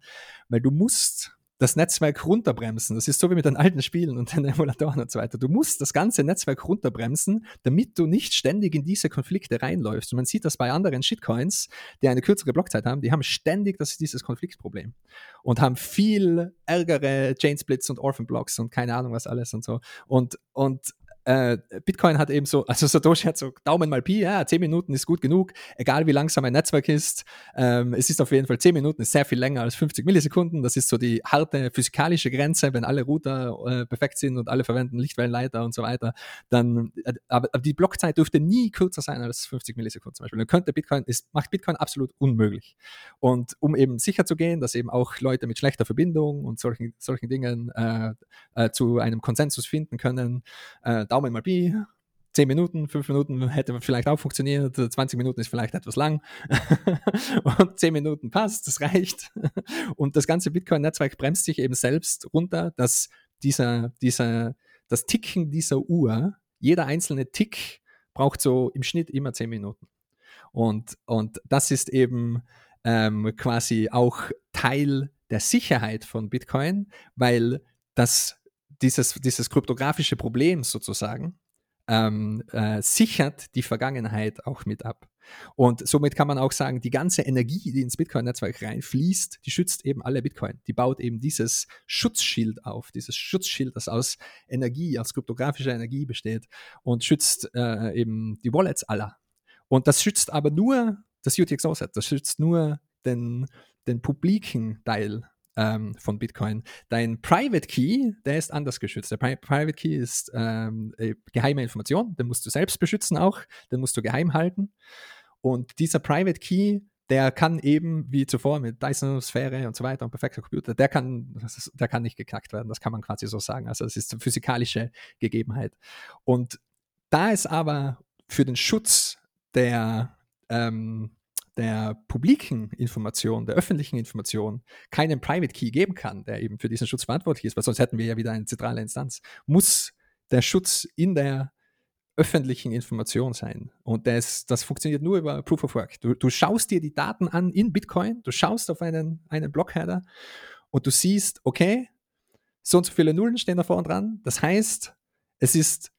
weil du musst das Netzwerk runterbremsen. Das ist so wie mit den alten Spielen und den Emulatoren und so weiter. Du musst das ganze Netzwerk runterbremsen, damit du nicht ständig in diese Konflikte reinläufst. Und man sieht das bei anderen Shitcoins, die eine kürzere Blockzeit haben, die haben ständig das, dieses Konfliktproblem und haben viel ärgere Chainsplits und Orphan Blocks und keine Ahnung was alles und so. Und, und äh, Bitcoin hat eben so, also Satoshi hat so Daumen mal Pi, ja, 10 Minuten ist gut genug, egal wie langsam ein Netzwerk ist. Ähm, es ist auf jeden Fall 10 Minuten, ist sehr viel länger als 50 Millisekunden. Das ist so die harte physikalische Grenze, wenn alle Router äh, perfekt sind und alle verwenden Lichtwellenleiter und so weiter. Dann, äh, aber, aber, die Blockzeit dürfte nie kürzer sein als 50 Millisekunden zum Beispiel. Dann könnte Bitcoin, ist, macht Bitcoin absolut unmöglich. Und um eben sicher zu gehen, dass eben auch Leute mit schlechter Verbindung und solchen, solchen Dingen äh, äh, zu einem Konsensus finden können, äh, Daumen mal Pi, 10 Minuten, 5 Minuten hätte vielleicht auch funktioniert, 20 Minuten ist vielleicht etwas lang und 10 Minuten passt, das reicht. Und das ganze Bitcoin-Netzwerk bremst sich eben selbst runter, dass dieser, dieser, das Ticken dieser Uhr, jeder einzelne Tick braucht so im Schnitt immer 10 Minuten. Und, und das ist eben ähm, quasi auch Teil der Sicherheit von Bitcoin, weil das dieses, dieses kryptografische Problem sozusagen ähm, äh, sichert die Vergangenheit auch mit ab. Und somit kann man auch sagen, die ganze Energie, die ins Bitcoin-Netzwerk reinfließt, die schützt eben alle Bitcoin. Die baut eben dieses Schutzschild auf, dieses Schutzschild, das aus Energie, aus kryptografischer Energie besteht und schützt äh, eben die Wallets aller. Und das schützt aber nur das UTXO-Set, das schützt nur den, den publiken Teil ähm, von Bitcoin. Dein Private Key, der ist anders geschützt. Der Pri Private Key ist ähm, äh, geheime Information, den musst du selbst beschützen auch, den musst du geheim halten. Und dieser Private Key, der kann eben, wie zuvor mit Dyson-Sphäre und so weiter und perfekter Computer, der kann, der kann nicht geknackt werden, das kann man quasi so sagen. Also das ist eine physikalische Gegebenheit. Und da ist aber für den Schutz der ähm, der publiken Information, der öffentlichen Information keinen Private Key geben kann, der eben für diesen Schutz verantwortlich ist, weil sonst hätten wir ja wieder eine zentrale Instanz, muss der Schutz in der öffentlichen Information sein. Und das, das funktioniert nur über Proof of Work. Du, du schaust dir die Daten an in Bitcoin, du schaust auf einen, einen Blockheader und du siehst, okay, so und so viele Nullen stehen da vorne dran. Das heißt, es ist,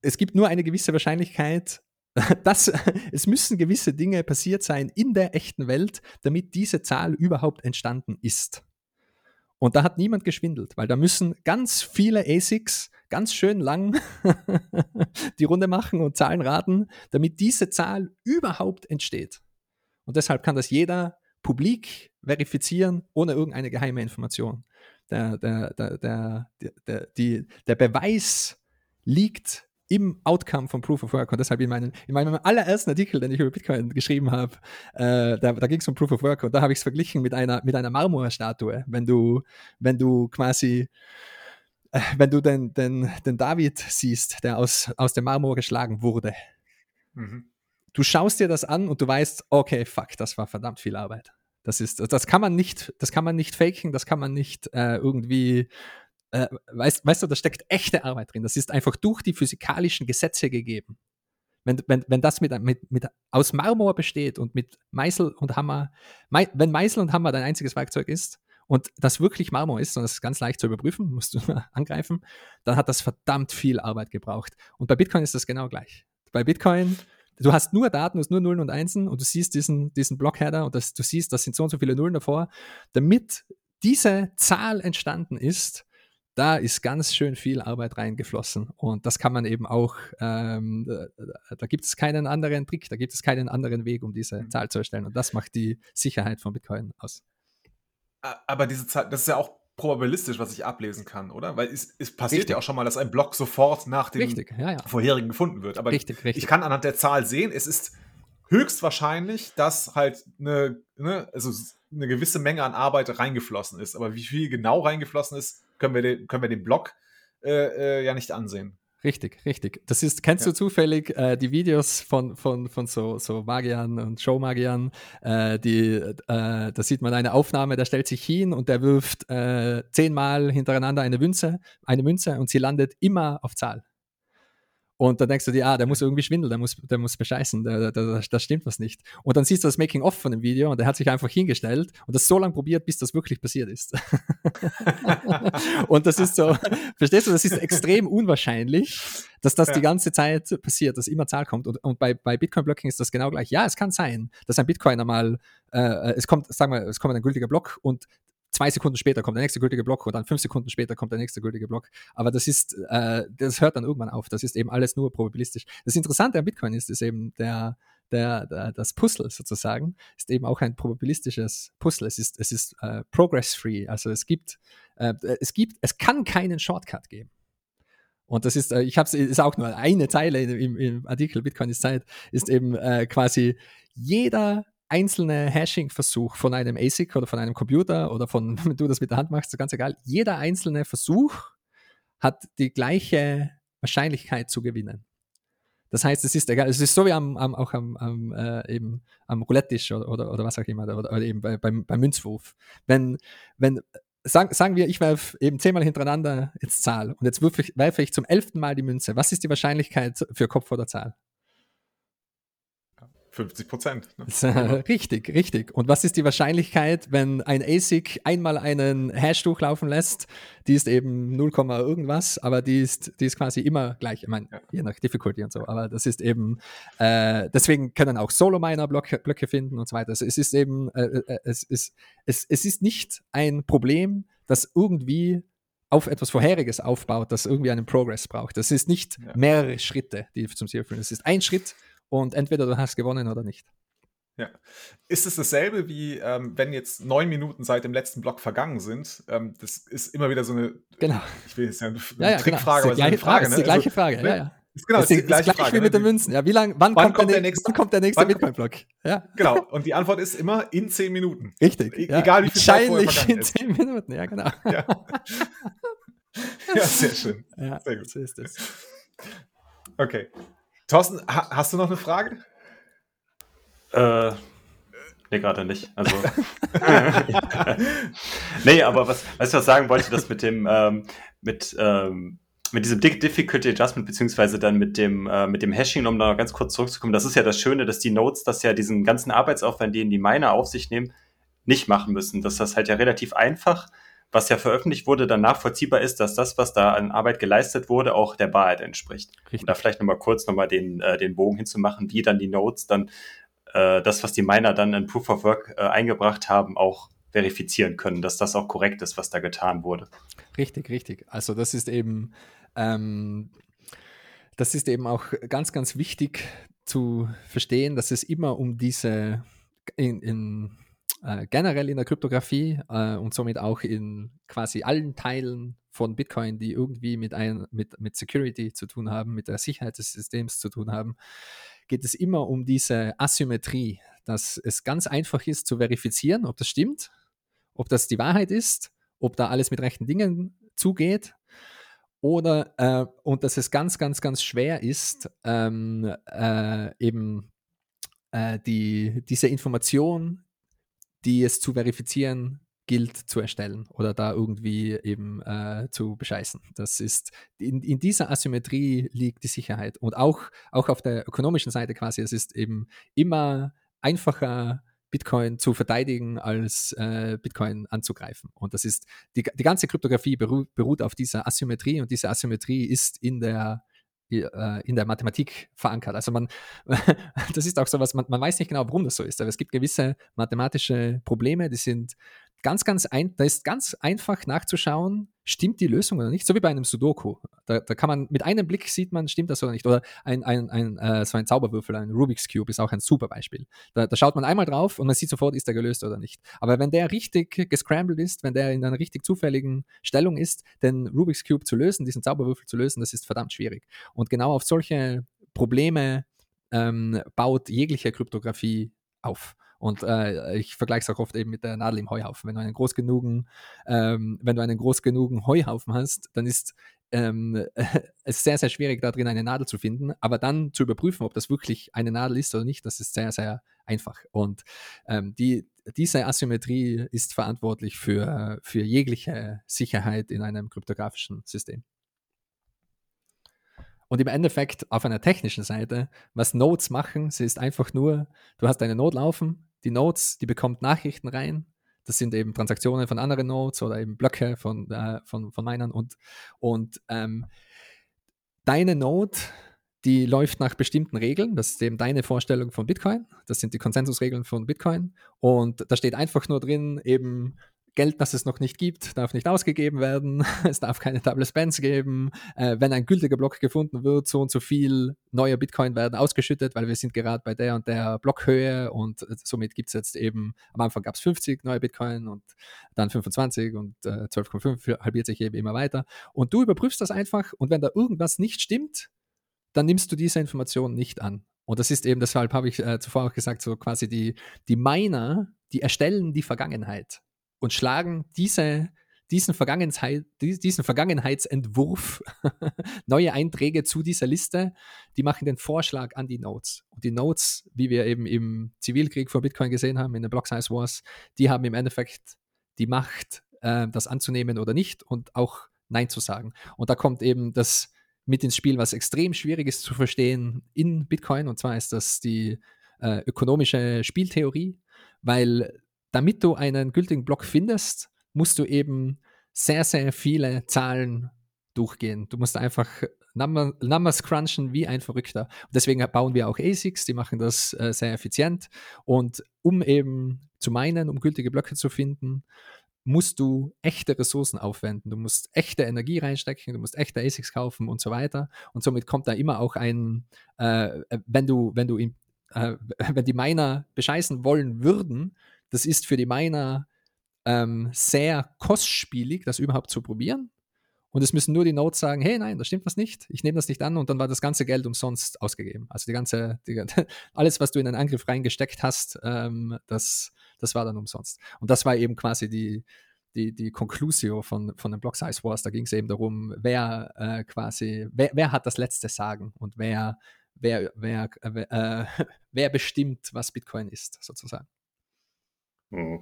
es gibt nur eine gewisse Wahrscheinlichkeit, das, es müssen gewisse Dinge passiert sein in der echten Welt, damit diese Zahl überhaupt entstanden ist. Und da hat niemand geschwindelt, weil da müssen ganz viele ASICs ganz schön lang die Runde machen und Zahlen raten, damit diese Zahl überhaupt entsteht. Und deshalb kann das jeder publik verifizieren, ohne irgendeine geheime Information. Der, der, der, der, der, die, der Beweis liegt im Outcome von Proof of Work. Und deshalb in, meinen, in meinem allerersten Artikel, den ich über Bitcoin geschrieben habe, äh, da, da ging es um Proof of Work und da habe ich es verglichen mit einer, mit einer Marmorstatue. Wenn du, wenn du quasi, äh, wenn du den, den, den David siehst, der aus, aus dem Marmor geschlagen wurde. Mhm. Du schaust dir das an und du weißt, okay, fuck, das war verdammt viel Arbeit. Das ist, das kann man nicht, das kann man nicht faken, das kann man nicht äh, irgendwie äh, weißt, weißt du, da steckt echte Arbeit drin. Das ist einfach durch die physikalischen Gesetze gegeben. Wenn, wenn, wenn das mit, mit, mit, aus Marmor besteht und mit Meißel und Hammer, mei, wenn Meißel und Hammer dein einziges Werkzeug ist und das wirklich Marmor ist und das ist ganz leicht zu überprüfen, musst du angreifen, dann hat das verdammt viel Arbeit gebraucht. Und bei Bitcoin ist das genau gleich. Bei Bitcoin, du hast nur Daten, du hast nur Nullen und Einsen und du siehst diesen, diesen Blockheader und das, du siehst, das sind so und so viele Nullen davor. Damit diese Zahl entstanden ist, da ist ganz schön viel Arbeit reingeflossen. Und das kann man eben auch, ähm, da, da, gibt es keinen anderen Trick, da gibt es keinen anderen Weg, um diese mhm. Zahl zu erstellen. Und das macht die Sicherheit von Bitcoin aus. Aber diese Zahl, das ist ja auch probabilistisch, was ich ablesen kann, oder? Weil es, es passiert richtig. ja auch schon mal, dass ein Block sofort nach dem ja, ja. vorherigen gefunden wird. Aber richtig, richtig. ich kann anhand der Zahl sehen, es ist höchstwahrscheinlich, dass halt eine, ne, also eine gewisse Menge an Arbeit reingeflossen ist. Aber wie viel genau reingeflossen ist, können wir den, können wir den Block äh, äh, ja nicht ansehen. Richtig, richtig. Das ist, kennst ja. du zufällig äh, die Videos von, von, von so, so Magiern und Showmagiern? Äh, die, äh, da sieht man eine Aufnahme, der stellt sich hin und der wirft äh, zehnmal hintereinander eine Münze, eine Münze und sie landet immer auf Zahl. Und dann denkst du dir, ah, der muss irgendwie schwindeln, der muss, der muss bescheißen, da, da, da stimmt was nicht. Und dann siehst du das Making-of von dem Video und der hat sich einfach hingestellt und das so lange probiert, bis das wirklich passiert ist. und das ist so, verstehst du, das ist extrem unwahrscheinlich, dass das ja. die ganze Zeit passiert, dass immer Zahl kommt. Und, und bei, bei Bitcoin-Blocking ist das genau gleich. Ja, es kann sein, dass ein Bitcoiner mal, äh, es kommt, sagen wir, es kommt ein gültiger Block und zwei Sekunden später kommt der nächste gültige Block und dann fünf Sekunden später kommt der nächste gültige Block. Aber das ist, äh, das hört dann irgendwann auf. Das ist eben alles nur probabilistisch. Das Interessante an Bitcoin ist, ist eben der, der, der, das Puzzle sozusagen ist eben auch ein probabilistisches Puzzle. Es ist, es ist äh, progress-free. Also es gibt, äh, es gibt, es kann keinen Shortcut geben. Und das ist, äh, ich habe es, ist auch nur eine Zeile im, im Artikel Bitcoin ist Zeit, ist eben äh, quasi jeder einzelne Hashing-Versuch von einem ASIC oder von einem Computer oder von, wenn du das mit der Hand machst, ist ganz egal. Jeder einzelne Versuch hat die gleiche Wahrscheinlichkeit zu gewinnen. Das heißt, es ist egal, es ist so wie am, am auch am, am, äh, eben am Roulette-Tisch oder, oder, oder, was auch immer, oder, oder eben bei, beim, beim Münzwurf. Wenn, wenn sagen, sagen wir, ich werfe eben zehnmal hintereinander jetzt Zahl und jetzt werfe ich, werfe ich zum elften Mal die Münze. Was ist die Wahrscheinlichkeit für Kopf oder Zahl? 50 Prozent. Ne? richtig, richtig. Und was ist die Wahrscheinlichkeit, wenn ein ASIC einmal einen Hash durchlaufen lässt? Die ist eben 0, irgendwas, aber die ist, die ist quasi immer gleich. Ich meine, ja. je nach Difficulty und so. Aber das ist eben, äh, deswegen können auch Solo-Miner Blöcke, Blöcke finden und so weiter. Also es ist eben, äh, äh, es, ist, es, es ist nicht ein Problem, das irgendwie auf etwas Vorheriges aufbaut, das irgendwie einen Progress braucht. Das ist nicht ja. mehrere Schritte, die zum Ziel führen. Es ist ein Schritt und entweder du hast gewonnen oder nicht. Ja. Ist es dasselbe wie, ähm, wenn jetzt neun Minuten seit dem letzten Block vergangen sind? Ähm, das ist immer wieder so eine, genau. ich will jetzt ja eine, ja, ja, Trickfrage, genau. aber eine Frage. Frage ne? ist die gleiche Frage, also, ja, ja. Ist genau, ist, die, ist, gleich Frage, wie mit ne? den Münzen. Ja, wie lang, wann, wann kommt, kommt, der, nächste, wann kommt der nächste Bitcoin-Block? Ja. Genau, und die Antwort ist immer in zehn Minuten. Richtig. E ja. Egal wie viel Zeit Wahrscheinlich in zehn Minuten, ja, genau. Ja, ja sehr schön. Ja, sehr gut. So ist es. Okay. Thorsten, hast du noch eine Frage? Äh, nee, gerade nicht. Also. nee, aber was, was ich noch sagen wollte, das mit dem, ähm, mit, ähm, mit diesem Difficulty Adjustment, beziehungsweise dann mit dem, äh, mit dem Hashing, um da ganz kurz zurückzukommen, das ist ja das Schöne, dass die Nodes das ja diesen ganzen Arbeitsaufwand, den die Miner auf sich nehmen, nicht machen müssen. Dass das halt ja relativ einfach, was ja veröffentlicht wurde, dann nachvollziehbar ist, dass das, was da an Arbeit geleistet wurde, auch der Wahrheit entspricht. Richtig. Und da vielleicht nochmal kurz nochmal den, äh, den Bogen hinzumachen, wie dann die Nodes dann äh, das, was die Miner dann in Proof of Work äh, eingebracht haben, auch verifizieren können, dass das auch korrekt ist, was da getan wurde. Richtig, richtig. Also das ist eben, ähm, das ist eben auch ganz, ganz wichtig zu verstehen, dass es immer um diese in, in äh, generell in der Kryptographie äh, und somit auch in quasi allen Teilen von Bitcoin, die irgendwie mit, ein, mit, mit Security zu tun haben, mit der Sicherheit des Systems zu tun haben, geht es immer um diese Asymmetrie, dass es ganz einfach ist zu verifizieren, ob das stimmt, ob das die Wahrheit ist, ob da alles mit rechten Dingen zugeht oder äh, und dass es ganz, ganz, ganz schwer ist, ähm, äh, eben äh, die, diese Information, die es zu verifizieren gilt zu erstellen oder da irgendwie eben äh, zu bescheißen. Das ist, in, in, dieser Asymmetrie liegt die Sicherheit. Und auch, auch auf der ökonomischen Seite quasi, es ist eben immer einfacher, Bitcoin zu verteidigen, als äh, Bitcoin anzugreifen. Und das ist, die, die ganze Kryptographie beru beruht auf dieser Asymmetrie und diese Asymmetrie ist in der in der Mathematik verankert. Also man, das ist auch so was, man, man weiß nicht genau, warum das so ist, aber es gibt gewisse mathematische Probleme, die sind ganz, ganz ein, da ist ganz einfach nachzuschauen, stimmt die Lösung oder nicht, so wie bei einem Sudoku. Da, da kann man mit einem Blick sieht man, stimmt das oder nicht. Oder ein, ein, ein äh, so ein Zauberwürfel, ein Rubik's Cube ist auch ein super Beispiel. Da, da, schaut man einmal drauf und man sieht sofort, ist der gelöst oder nicht. Aber wenn der richtig gescrambled ist, wenn der in einer richtig zufälligen Stellung ist, den Rubik's Cube zu lösen, diesen Zauberwürfel zu lösen, das ist verdammt schwierig. Und genau auf solche Probleme ähm, baut jegliche Kryptographie auf. Und äh, ich vergleiche es auch oft eben mit der Nadel im Heuhaufen. Wenn du einen groß genugen, ähm, wenn du einen groß genugen Heuhaufen hast, dann ist ähm, es sehr, sehr schwierig, da drin eine Nadel zu finden, aber dann zu überprüfen, ob das wirklich eine Nadel ist oder nicht, das ist sehr, sehr einfach. Und ähm, die, diese Asymmetrie ist verantwortlich für, für jegliche Sicherheit in einem kryptografischen System. Und im Endeffekt auf einer technischen Seite, was Nodes machen, sie ist einfach nur, du hast eine Node laufen, die Nodes, die bekommt Nachrichten rein, das sind eben Transaktionen von anderen Nodes oder eben Blöcke von, äh, von, von Minern und, und ähm, deine Node, die läuft nach bestimmten Regeln. Das ist eben deine Vorstellung von Bitcoin. Das sind die Konsensusregeln von Bitcoin. Und da steht einfach nur drin, eben Geld, das es noch nicht gibt, darf nicht ausgegeben werden. Es darf keine Double Spends geben. Äh, wenn ein gültiger Block gefunden wird, so und so viel neue Bitcoin werden ausgeschüttet, weil wir sind gerade bei der und der Blockhöhe und äh, somit gibt es jetzt eben, am Anfang gab es 50 neue Bitcoin und dann 25 und äh, 12,5 halbiert sich eben immer weiter. Und du überprüfst das einfach und wenn da irgendwas nicht stimmt, dann nimmst du diese Information nicht an. Und das ist eben, deshalb habe ich äh, zuvor auch gesagt, so quasi die, die Miner, die erstellen die Vergangenheit und schlagen diese, diesen, Vergangenheit, diesen Vergangenheitsentwurf, neue Einträge zu dieser Liste, die machen den Vorschlag an die Nodes. Und die Nodes, wie wir eben im Zivilkrieg vor Bitcoin gesehen haben, in den Block Size Wars, die haben im Endeffekt die Macht, äh, das anzunehmen oder nicht und auch Nein zu sagen. Und da kommt eben das mit ins Spiel, was extrem schwierig ist zu verstehen in Bitcoin. Und zwar ist das die äh, ökonomische Spieltheorie, weil damit du einen gültigen Block findest, musst du eben sehr, sehr viele Zahlen durchgehen. Du musst einfach Number, Numbers crunchen wie ein Verrückter. Und deswegen bauen wir auch ASICs, die machen das äh, sehr effizient. Und um eben zu meinen, um gültige Blöcke zu finden, musst du echte Ressourcen aufwenden. Du musst echte Energie reinstecken, du musst echte ASICs kaufen und so weiter. Und somit kommt da immer auch ein, äh, wenn du, wenn du in, äh, wenn die Miner bescheißen wollen würden, das ist für die Miner ähm, sehr kostspielig, das überhaupt zu probieren. Und es müssen nur die Notes sagen, hey, nein, da stimmt was nicht, ich nehme das nicht an und dann war das ganze Geld umsonst ausgegeben. Also die ganze, die, alles, was du in einen Angriff reingesteckt hast, ähm, das, das war dann umsonst. Und das war eben quasi die, die, die Conclusio von, von den Block Size Wars. Da ging es eben darum, wer äh, quasi, wer, wer hat das letzte Sagen und wer, wer, wer, äh, wer bestimmt, was Bitcoin ist, sozusagen. Mhm.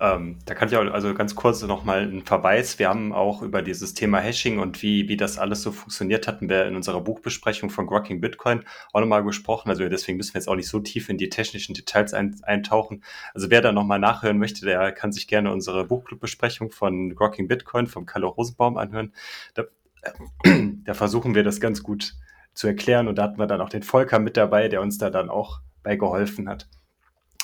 Ähm, da kann ich auch also ganz kurz nochmal einen Verweis. Wir haben auch über dieses Thema Hashing und wie, wie das alles so funktioniert, hatten wir in unserer Buchbesprechung von Grocking Bitcoin auch nochmal gesprochen. Also deswegen müssen wir jetzt auch nicht so tief in die technischen Details ein, eintauchen. Also wer da nochmal nachhören möchte, der kann sich gerne unsere Buchclub-Besprechung von Grocking Bitcoin vom Kalle Rosenbaum anhören. Da, äh, da versuchen wir das ganz gut zu erklären und da hatten wir dann auch den Volker mit dabei, der uns da dann auch bei geholfen hat.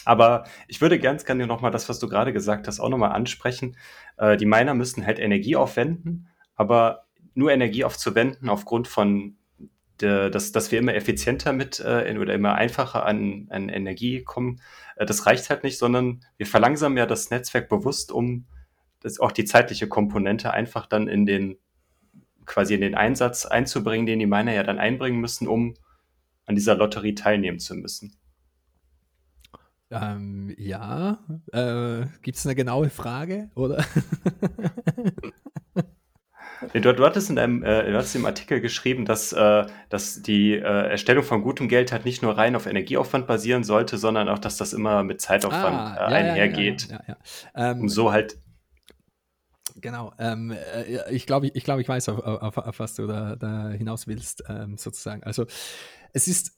Aber ich würde ganz gerne nochmal das, was du gerade gesagt hast, auch nochmal ansprechen. Äh, die Miner müssen halt Energie aufwenden, aber nur Energie aufzuwenden aufgrund von, de, dass, dass wir immer effizienter mit äh, oder immer einfacher an, an Energie kommen, äh, das reicht halt nicht, sondern wir verlangsamen ja das Netzwerk bewusst, um das, auch die zeitliche Komponente einfach dann in den quasi in den Einsatz einzubringen, den die Miner ja dann einbringen müssen, um an dieser Lotterie teilnehmen zu müssen. Ähm, ja, äh, gibt es eine genaue Frage, oder? Du, du, hattest in deinem, äh, du hattest im Artikel geschrieben, dass, äh, dass die äh, Erstellung von gutem Geld halt nicht nur rein auf Energieaufwand basieren sollte, sondern auch, dass das immer mit Zeitaufwand ah, äh, ja, einhergeht. Ja, ja, ähm, um so halt. Genau. Ähm, äh, ich glaube, ich, glaub, ich weiß, auf, auf, auf was du da, da hinaus willst, ähm, sozusagen. Also es ist,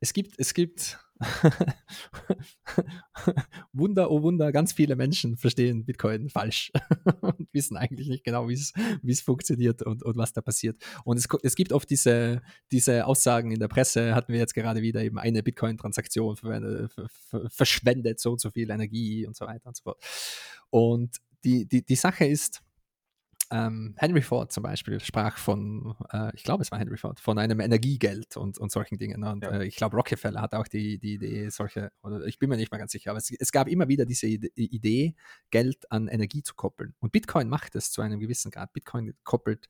es gibt, es gibt Wunder, oh Wunder, ganz viele Menschen verstehen Bitcoin falsch und wissen eigentlich nicht genau, wie es funktioniert und, und was da passiert. Und es, es gibt oft diese, diese Aussagen in der Presse, hatten wir jetzt gerade wieder eben eine Bitcoin-Transaktion verschwendet so und so viel Energie und so weiter und so fort. Und die, die, die Sache ist, ähm, Henry Ford zum Beispiel sprach von, äh, ich glaube, es war Henry Ford, von einem Energiegeld und, und solchen Dingen. Und ja. äh, ich glaube, Rockefeller hat auch die, die Idee, solche, oder ich bin mir nicht mehr ganz sicher, aber es, es gab immer wieder diese Idee, Geld an Energie zu koppeln. Und Bitcoin macht es zu einem gewissen Grad. Bitcoin koppelt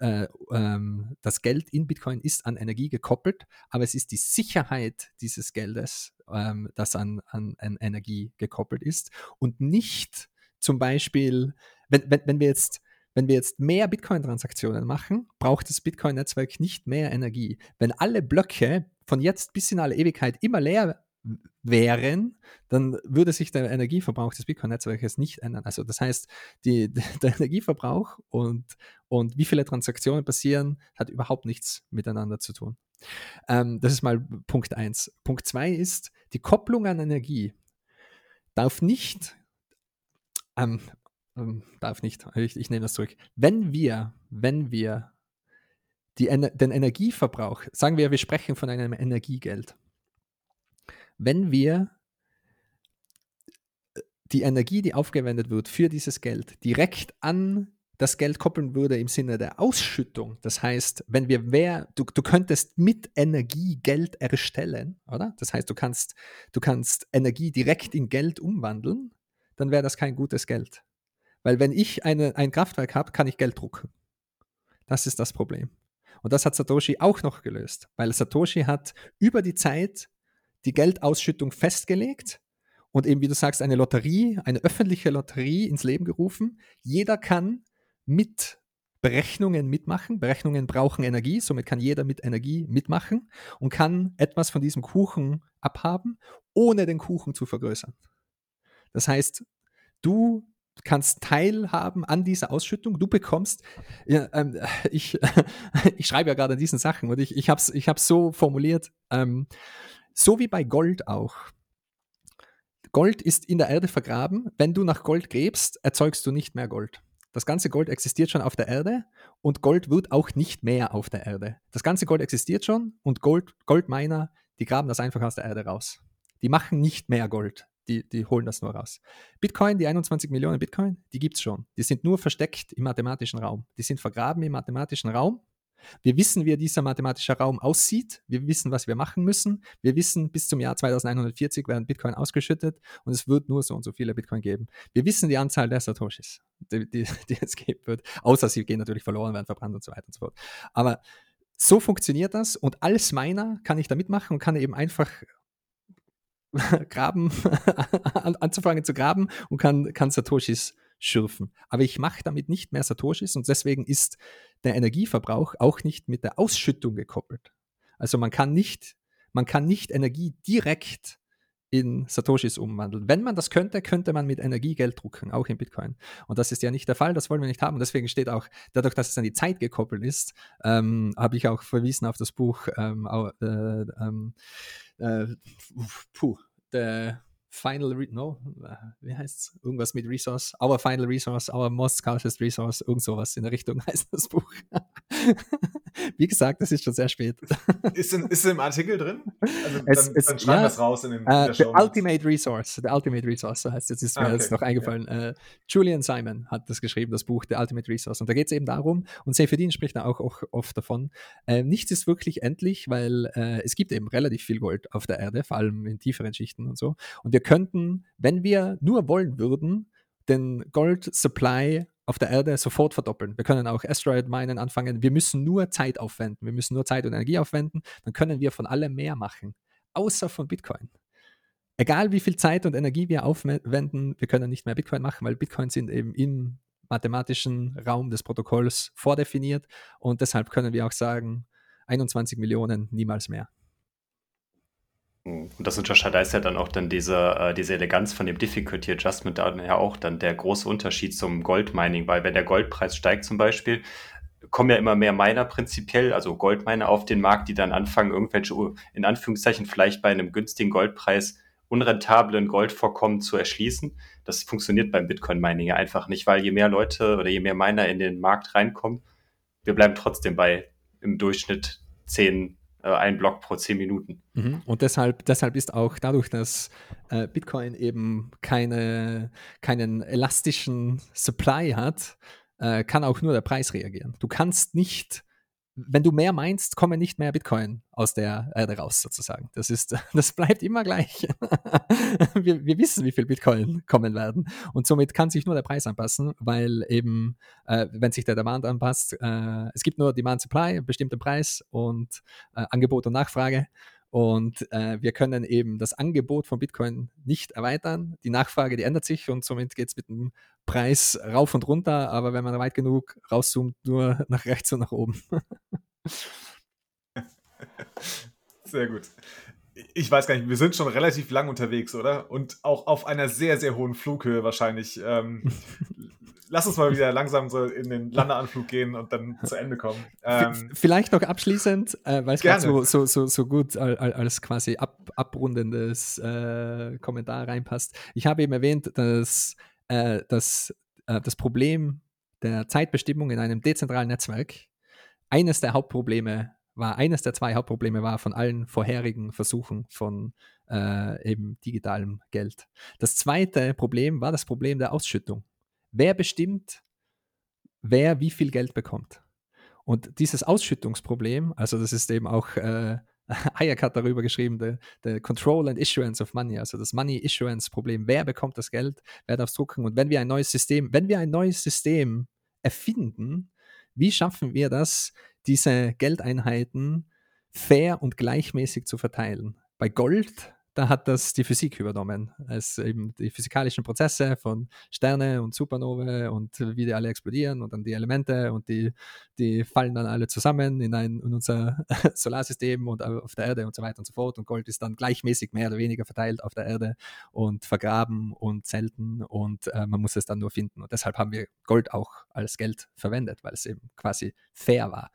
äh, ähm, das Geld in Bitcoin ist an Energie gekoppelt, aber es ist die Sicherheit dieses Geldes, ähm, das an, an, an, Energie gekoppelt ist und nicht zum Beispiel, wenn, wenn, wenn wir jetzt wenn wir jetzt mehr Bitcoin-Transaktionen machen, braucht das Bitcoin-Netzwerk nicht mehr Energie. Wenn alle Blöcke von jetzt bis in alle Ewigkeit immer leer wären, dann würde sich der Energieverbrauch des Bitcoin-Netzwerkes nicht ändern. Also das heißt, die, der Energieverbrauch und, und wie viele Transaktionen passieren, hat überhaupt nichts miteinander zu tun. Ähm, das ist mal Punkt 1. Punkt 2 ist, die Kopplung an Energie darf nicht, ähm, ähm, darf nicht, ich, ich nehme das zurück. Wenn wir, wenn wir die, den Energieverbrauch, sagen wir, wir sprechen von einem Energiegeld, wenn wir äh, die Energie, die aufgewendet wird für dieses Geld, direkt an das Geld koppeln würde im Sinne der Ausschüttung. Das heißt, wenn wir mehr, du, du könntest mit Energie Geld erstellen, oder? Das heißt, du kannst, du kannst Energie direkt in Geld umwandeln, dann wäre das kein gutes Geld. Weil wenn ich eine, ein Kraftwerk habe, kann ich Geld drucken. Das ist das Problem. Und das hat Satoshi auch noch gelöst, weil Satoshi hat über die Zeit die Geldausschüttung festgelegt und eben, wie du sagst, eine Lotterie, eine öffentliche Lotterie ins Leben gerufen. Jeder kann mit Berechnungen mitmachen. Berechnungen brauchen Energie, somit kann jeder mit Energie mitmachen und kann etwas von diesem Kuchen abhaben, ohne den Kuchen zu vergrößern. Das heißt, du kannst teilhaben an dieser Ausschüttung. Du bekommst, ja, ähm, ich, ich schreibe ja gerade an diesen Sachen und ich, ich habe es ich so formuliert, ähm, so wie bei Gold auch. Gold ist in der Erde vergraben. Wenn du nach Gold gräbst, erzeugst du nicht mehr Gold. Das ganze Gold existiert schon auf der Erde und Gold wird auch nicht mehr auf der Erde. Das ganze Gold existiert schon und Gold, Goldminer, die graben das einfach aus der Erde raus. Die machen nicht mehr Gold. Die, die holen das nur raus. Bitcoin, die 21 Millionen Bitcoin, die gibt es schon. Die sind nur versteckt im mathematischen Raum. Die sind vergraben im mathematischen Raum wir wissen, wie dieser mathematische Raum aussieht. Wir wissen, was wir machen müssen. Wir wissen, bis zum Jahr 2140 werden Bitcoin ausgeschüttet und es wird nur so und so viele Bitcoin geben. Wir wissen die Anzahl der Satoshis, die, die, die es geben wird, außer sie gehen natürlich verloren, werden verbrannt und so weiter und so fort. Aber so funktioniert das und als Miner kann ich da mitmachen und kann eben einfach graben, anzufangen zu graben und kann, kann Satoshis schürfen. Aber ich mache damit nicht mehr Satoshis und deswegen ist der Energieverbrauch auch nicht mit der Ausschüttung gekoppelt. Also man kann nicht, man kann nicht Energie direkt in Satoshis umwandeln. Wenn man das könnte, könnte man mit Energie Geld drucken, auch in Bitcoin. Und das ist ja nicht der Fall, das wollen wir nicht haben. Deswegen steht auch, dadurch, dass es an die Zeit gekoppelt ist, ähm, habe ich auch verwiesen auf das Buch ähm, äh, ähm, äh, puh, der Final, Re no, wie heißt's? Irgendwas mit Resource, Our Final Resource, Our Most Scarcest Resource, irgend sowas in der Richtung heißt das Buch. Wie gesagt, das ist schon sehr spät. ist, in, ist im Artikel drin? Also es, dann, es, dann schreiben ja, wir es raus in, dem, uh, in The Ultimate Resource, The Ultimate Resource, so heißt es, ist mir ah, okay. jetzt noch eingefallen. Ja. Uh, Julian Simon hat das geschrieben, das Buch The Ultimate Resource. Und da geht es eben darum, und Seyfedin spricht da auch, auch oft davon, äh, nichts ist wirklich endlich, weil äh, es gibt eben relativ viel Gold auf der Erde, vor allem in tieferen Schichten und so. Und wir wir könnten, wenn wir nur wollen würden, den Gold Supply auf der Erde sofort verdoppeln. Wir können auch Asteroid Minen anfangen. Wir müssen nur Zeit aufwenden. Wir müssen nur Zeit und Energie aufwenden. Dann können wir von allem mehr machen. Außer von Bitcoin. Egal wie viel Zeit und Energie wir aufwenden, wir können nicht mehr Bitcoin machen, weil Bitcoin sind eben im mathematischen Raum des Protokolls vordefiniert und deshalb können wir auch sagen, 21 Millionen, niemals mehr. Und das unterscheidet ja dann auch dann diese, äh, diese Eleganz von dem Difficulty Adjustment daher auch dann der große Unterschied zum Goldmining, weil wenn der Goldpreis steigt zum Beispiel, kommen ja immer mehr Miner prinzipiell, also Goldminer auf den Markt, die dann anfangen, irgendwelche, in Anführungszeichen, vielleicht bei einem günstigen Goldpreis unrentablen Goldvorkommen zu erschließen. Das funktioniert beim Bitcoin-Mining ja einfach nicht, weil je mehr Leute oder je mehr Miner in den Markt reinkommen, wir bleiben trotzdem bei im Durchschnitt 10 äh, ein Block pro zehn Minuten. Mhm. Und deshalb, deshalb ist auch dadurch, dass äh, Bitcoin eben keine, keinen elastischen Supply hat, äh, kann auch nur der Preis reagieren. Du kannst nicht wenn du mehr meinst, kommen nicht mehr Bitcoin aus der Erde raus, sozusagen. Das ist, das bleibt immer gleich. wir, wir wissen, wie viel Bitcoin kommen werden. Und somit kann sich nur der Preis anpassen, weil eben, äh, wenn sich der Demand anpasst, äh, es gibt nur Demand Supply, bestimmten Preis und äh, Angebot und Nachfrage. Und äh, wir können eben das Angebot von Bitcoin nicht erweitern. Die Nachfrage, die ändert sich und somit geht es mit dem Preis rauf und runter. Aber wenn man weit genug rauszoomt, nur nach rechts und nach oben. Sehr gut. Ich weiß gar nicht, wir sind schon relativ lang unterwegs, oder? Und auch auf einer sehr, sehr hohen Flughöhe wahrscheinlich. Ähm, lass uns mal wieder langsam so in den Landeanflug gehen und dann zu Ende kommen. Ähm, Vielleicht noch abschließend, äh, weil es gerade so, so, so, so gut als quasi ab, abrundendes äh, Kommentar reinpasst. Ich habe eben erwähnt, dass, äh, dass äh, das Problem der Zeitbestimmung in einem dezentralen Netzwerk eines der Hauptprobleme war, eines der zwei Hauptprobleme war von allen vorherigen Versuchen von äh, eben digitalem Geld. Das zweite Problem war das Problem der Ausschüttung. Wer bestimmt, wer wie viel Geld bekommt? Und dieses Ausschüttungsproblem, also das ist eben auch äh, Hayek hat darüber geschrieben, the, the Control and Issuance of Money, also das Money Issuance Problem, wer bekommt das Geld, wer darf es drucken und wenn wir ein neues System, wenn wir ein neues System erfinden, wie schaffen wir das, diese Geldeinheiten fair und gleichmäßig zu verteilen? Bei Gold da hat das die Physik übernommen. Es eben die physikalischen Prozesse von Sterne und Supernovae und wie die alle explodieren und dann die Elemente und die, die fallen dann alle zusammen in, ein, in unser Solarsystem und auf der Erde und so weiter und so fort. Und Gold ist dann gleichmäßig mehr oder weniger verteilt auf der Erde und vergraben und selten und äh, man muss es dann nur finden. Und deshalb haben wir Gold auch als Geld verwendet, weil es eben quasi fair war.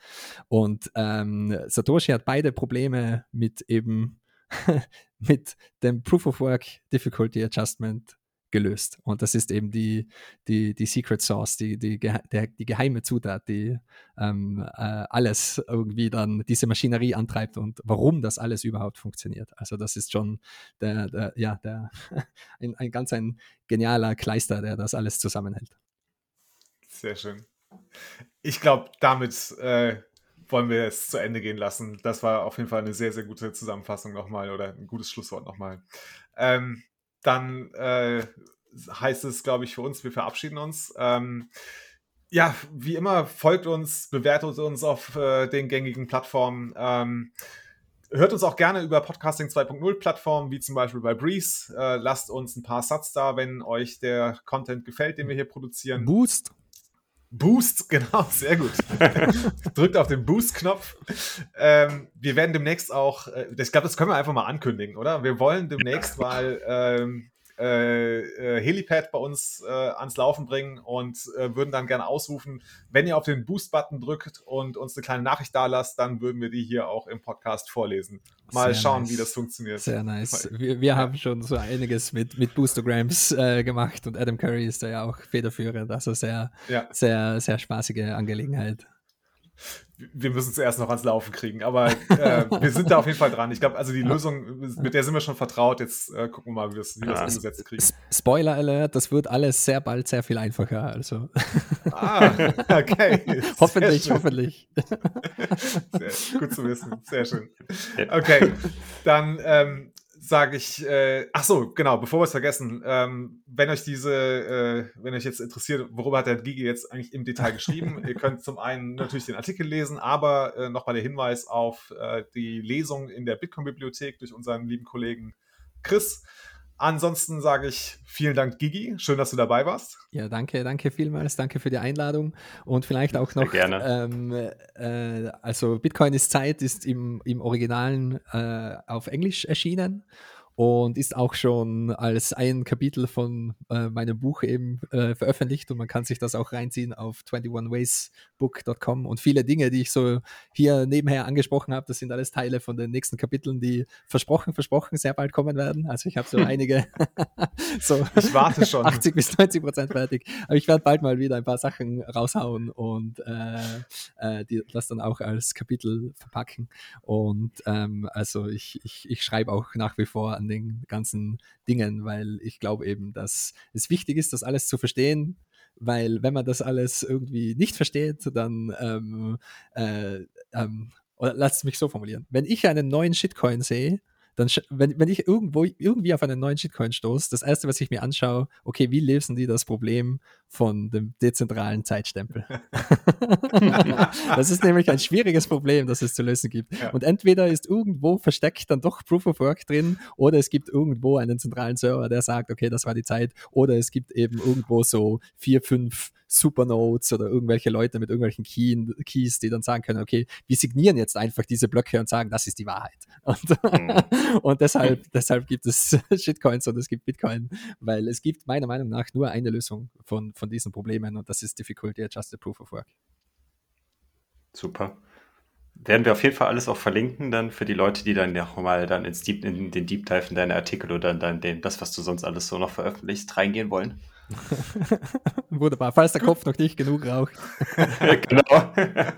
Und ähm, Satoshi hat beide Probleme mit eben mit dem Proof of Work Difficulty Adjustment gelöst. Und das ist eben die, die, die Secret Source, die, die, der, die geheime Zutat, die ähm, äh, alles irgendwie dann diese Maschinerie antreibt und warum das alles überhaupt funktioniert. Also das ist schon der, der ja, der, ein, ein ganz ein genialer Kleister, der das alles zusammenhält. Sehr schön. Ich glaube, damit äh, wollen wir es zu Ende gehen lassen. Das war auf jeden Fall eine sehr, sehr gute Zusammenfassung nochmal oder ein gutes Schlusswort nochmal. Ähm, dann äh, heißt es, glaube ich, für uns, wir verabschieden uns. Ähm, ja, wie immer, folgt uns, bewertet uns auf äh, den gängigen Plattformen. Ähm, hört uns auch gerne über Podcasting 2.0 Plattformen, wie zum Beispiel bei Breeze. Äh, lasst uns ein paar Satz da, wenn euch der Content gefällt, den wir hier produzieren. Boost. Boost, genau, sehr gut. Drückt auf den Boost-Knopf. Ähm, wir werden demnächst auch, äh, ich glaube, das können wir einfach mal ankündigen, oder? Wir wollen demnächst mal ähm, äh, äh, Helipad bei uns äh, ans Laufen bringen und äh, würden dann gerne ausrufen, wenn ihr auf den Boost-Button drückt und uns eine kleine Nachricht da lasst, dann würden wir die hier auch im Podcast vorlesen. Mal Sehr schauen, nice. wie das funktioniert. Sehr nice. Wir, wir haben schon so einiges mit, mit Boostograms äh, gemacht und Adam Curry ist da ja auch federführend. Also sehr, ja. sehr, sehr spaßige Angelegenheit wir müssen es erst noch ans Laufen kriegen. Aber äh, wir sind da auf jeden Fall dran. Ich glaube, also die Lösung, mit der sind wir schon vertraut. Jetzt äh, gucken wir mal, wie wir es umgesetzt kriegen. Spoiler Alert, das wird alles sehr bald sehr viel einfacher. Also. Ah, okay. hoffentlich, hoffentlich. Sehr, gut zu wissen. Sehr schön. Okay, dann ähm, sage ich, äh, ach so, genau, bevor wir es vergessen, ähm, wenn euch diese, äh, wenn euch jetzt interessiert, worüber hat der Gigi jetzt eigentlich im Detail geschrieben, ihr könnt zum einen natürlich den Artikel lesen, aber äh, nochmal der Hinweis auf äh, die Lesung in der Bitcoin-Bibliothek durch unseren lieben Kollegen Chris. Ansonsten sage ich vielen Dank, Gigi. Schön, dass du dabei warst. Ja, danke, danke vielmals. Danke für die Einladung. Und vielleicht auch noch. Sehr gerne. Ähm, äh, also, Bitcoin ist Zeit ist im, im Originalen äh, auf Englisch erschienen und ist auch schon als ein Kapitel von äh, meinem Buch eben äh, veröffentlicht und man kann sich das auch reinziehen auf 21waysbook.com und viele Dinge, die ich so hier nebenher angesprochen habe, das sind alles Teile von den nächsten Kapiteln, die versprochen, versprochen sehr bald kommen werden. Also ich habe so einige, so ich warte schon. 80 bis 90 Prozent fertig, aber ich werde bald mal wieder ein paar Sachen raushauen und äh, äh, die, das dann auch als Kapitel verpacken und ähm, also ich, ich, ich schreibe auch nach wie vor an den ganzen Dingen, weil ich glaube eben, dass es wichtig ist, das alles zu verstehen, weil wenn man das alles irgendwie nicht versteht, dann ähm, äh, ähm, oder lasst mich so formulieren. Wenn ich einen neuen Shitcoin sehe, dann, wenn, wenn ich irgendwo irgendwie auf einen neuen Shitcoin stoße, das erste, was ich mir anschaue, okay, wie lösen die das Problem von dem dezentralen Zeitstempel? das ist nämlich ein schwieriges Problem, das es zu lösen gibt. Ja. Und entweder ist irgendwo versteckt dann doch Proof of Work drin, oder es gibt irgendwo einen zentralen Server, der sagt, okay, das war die Zeit, oder es gibt eben irgendwo so vier, fünf Supernodes oder irgendwelche Leute mit irgendwelchen Key Keys, die dann sagen können, okay, wir signieren jetzt einfach diese Blöcke und sagen, das ist die Wahrheit. Und, mhm. und deshalb, deshalb gibt es Shitcoins und es gibt Bitcoin, weil es gibt meiner Meinung nach nur eine Lösung von, von diesen Problemen und das ist Difficulty Adjusted Proof of Work. Super. Werden wir auf jeden Fall alles auch verlinken, dann für die Leute, die dann nochmal dann ins Deep, in den Deep Dive in deine Artikel oder dann den, das, was du sonst alles so noch veröffentlichst, reingehen wollen. Wunderbar, falls der Kopf noch nicht genug raucht. genau.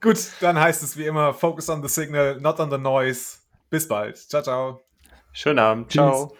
Gut, dann heißt es wie immer, focus on the signal, not on the noise. Bis bald. Ciao, ciao. Schönen Abend. Ciao.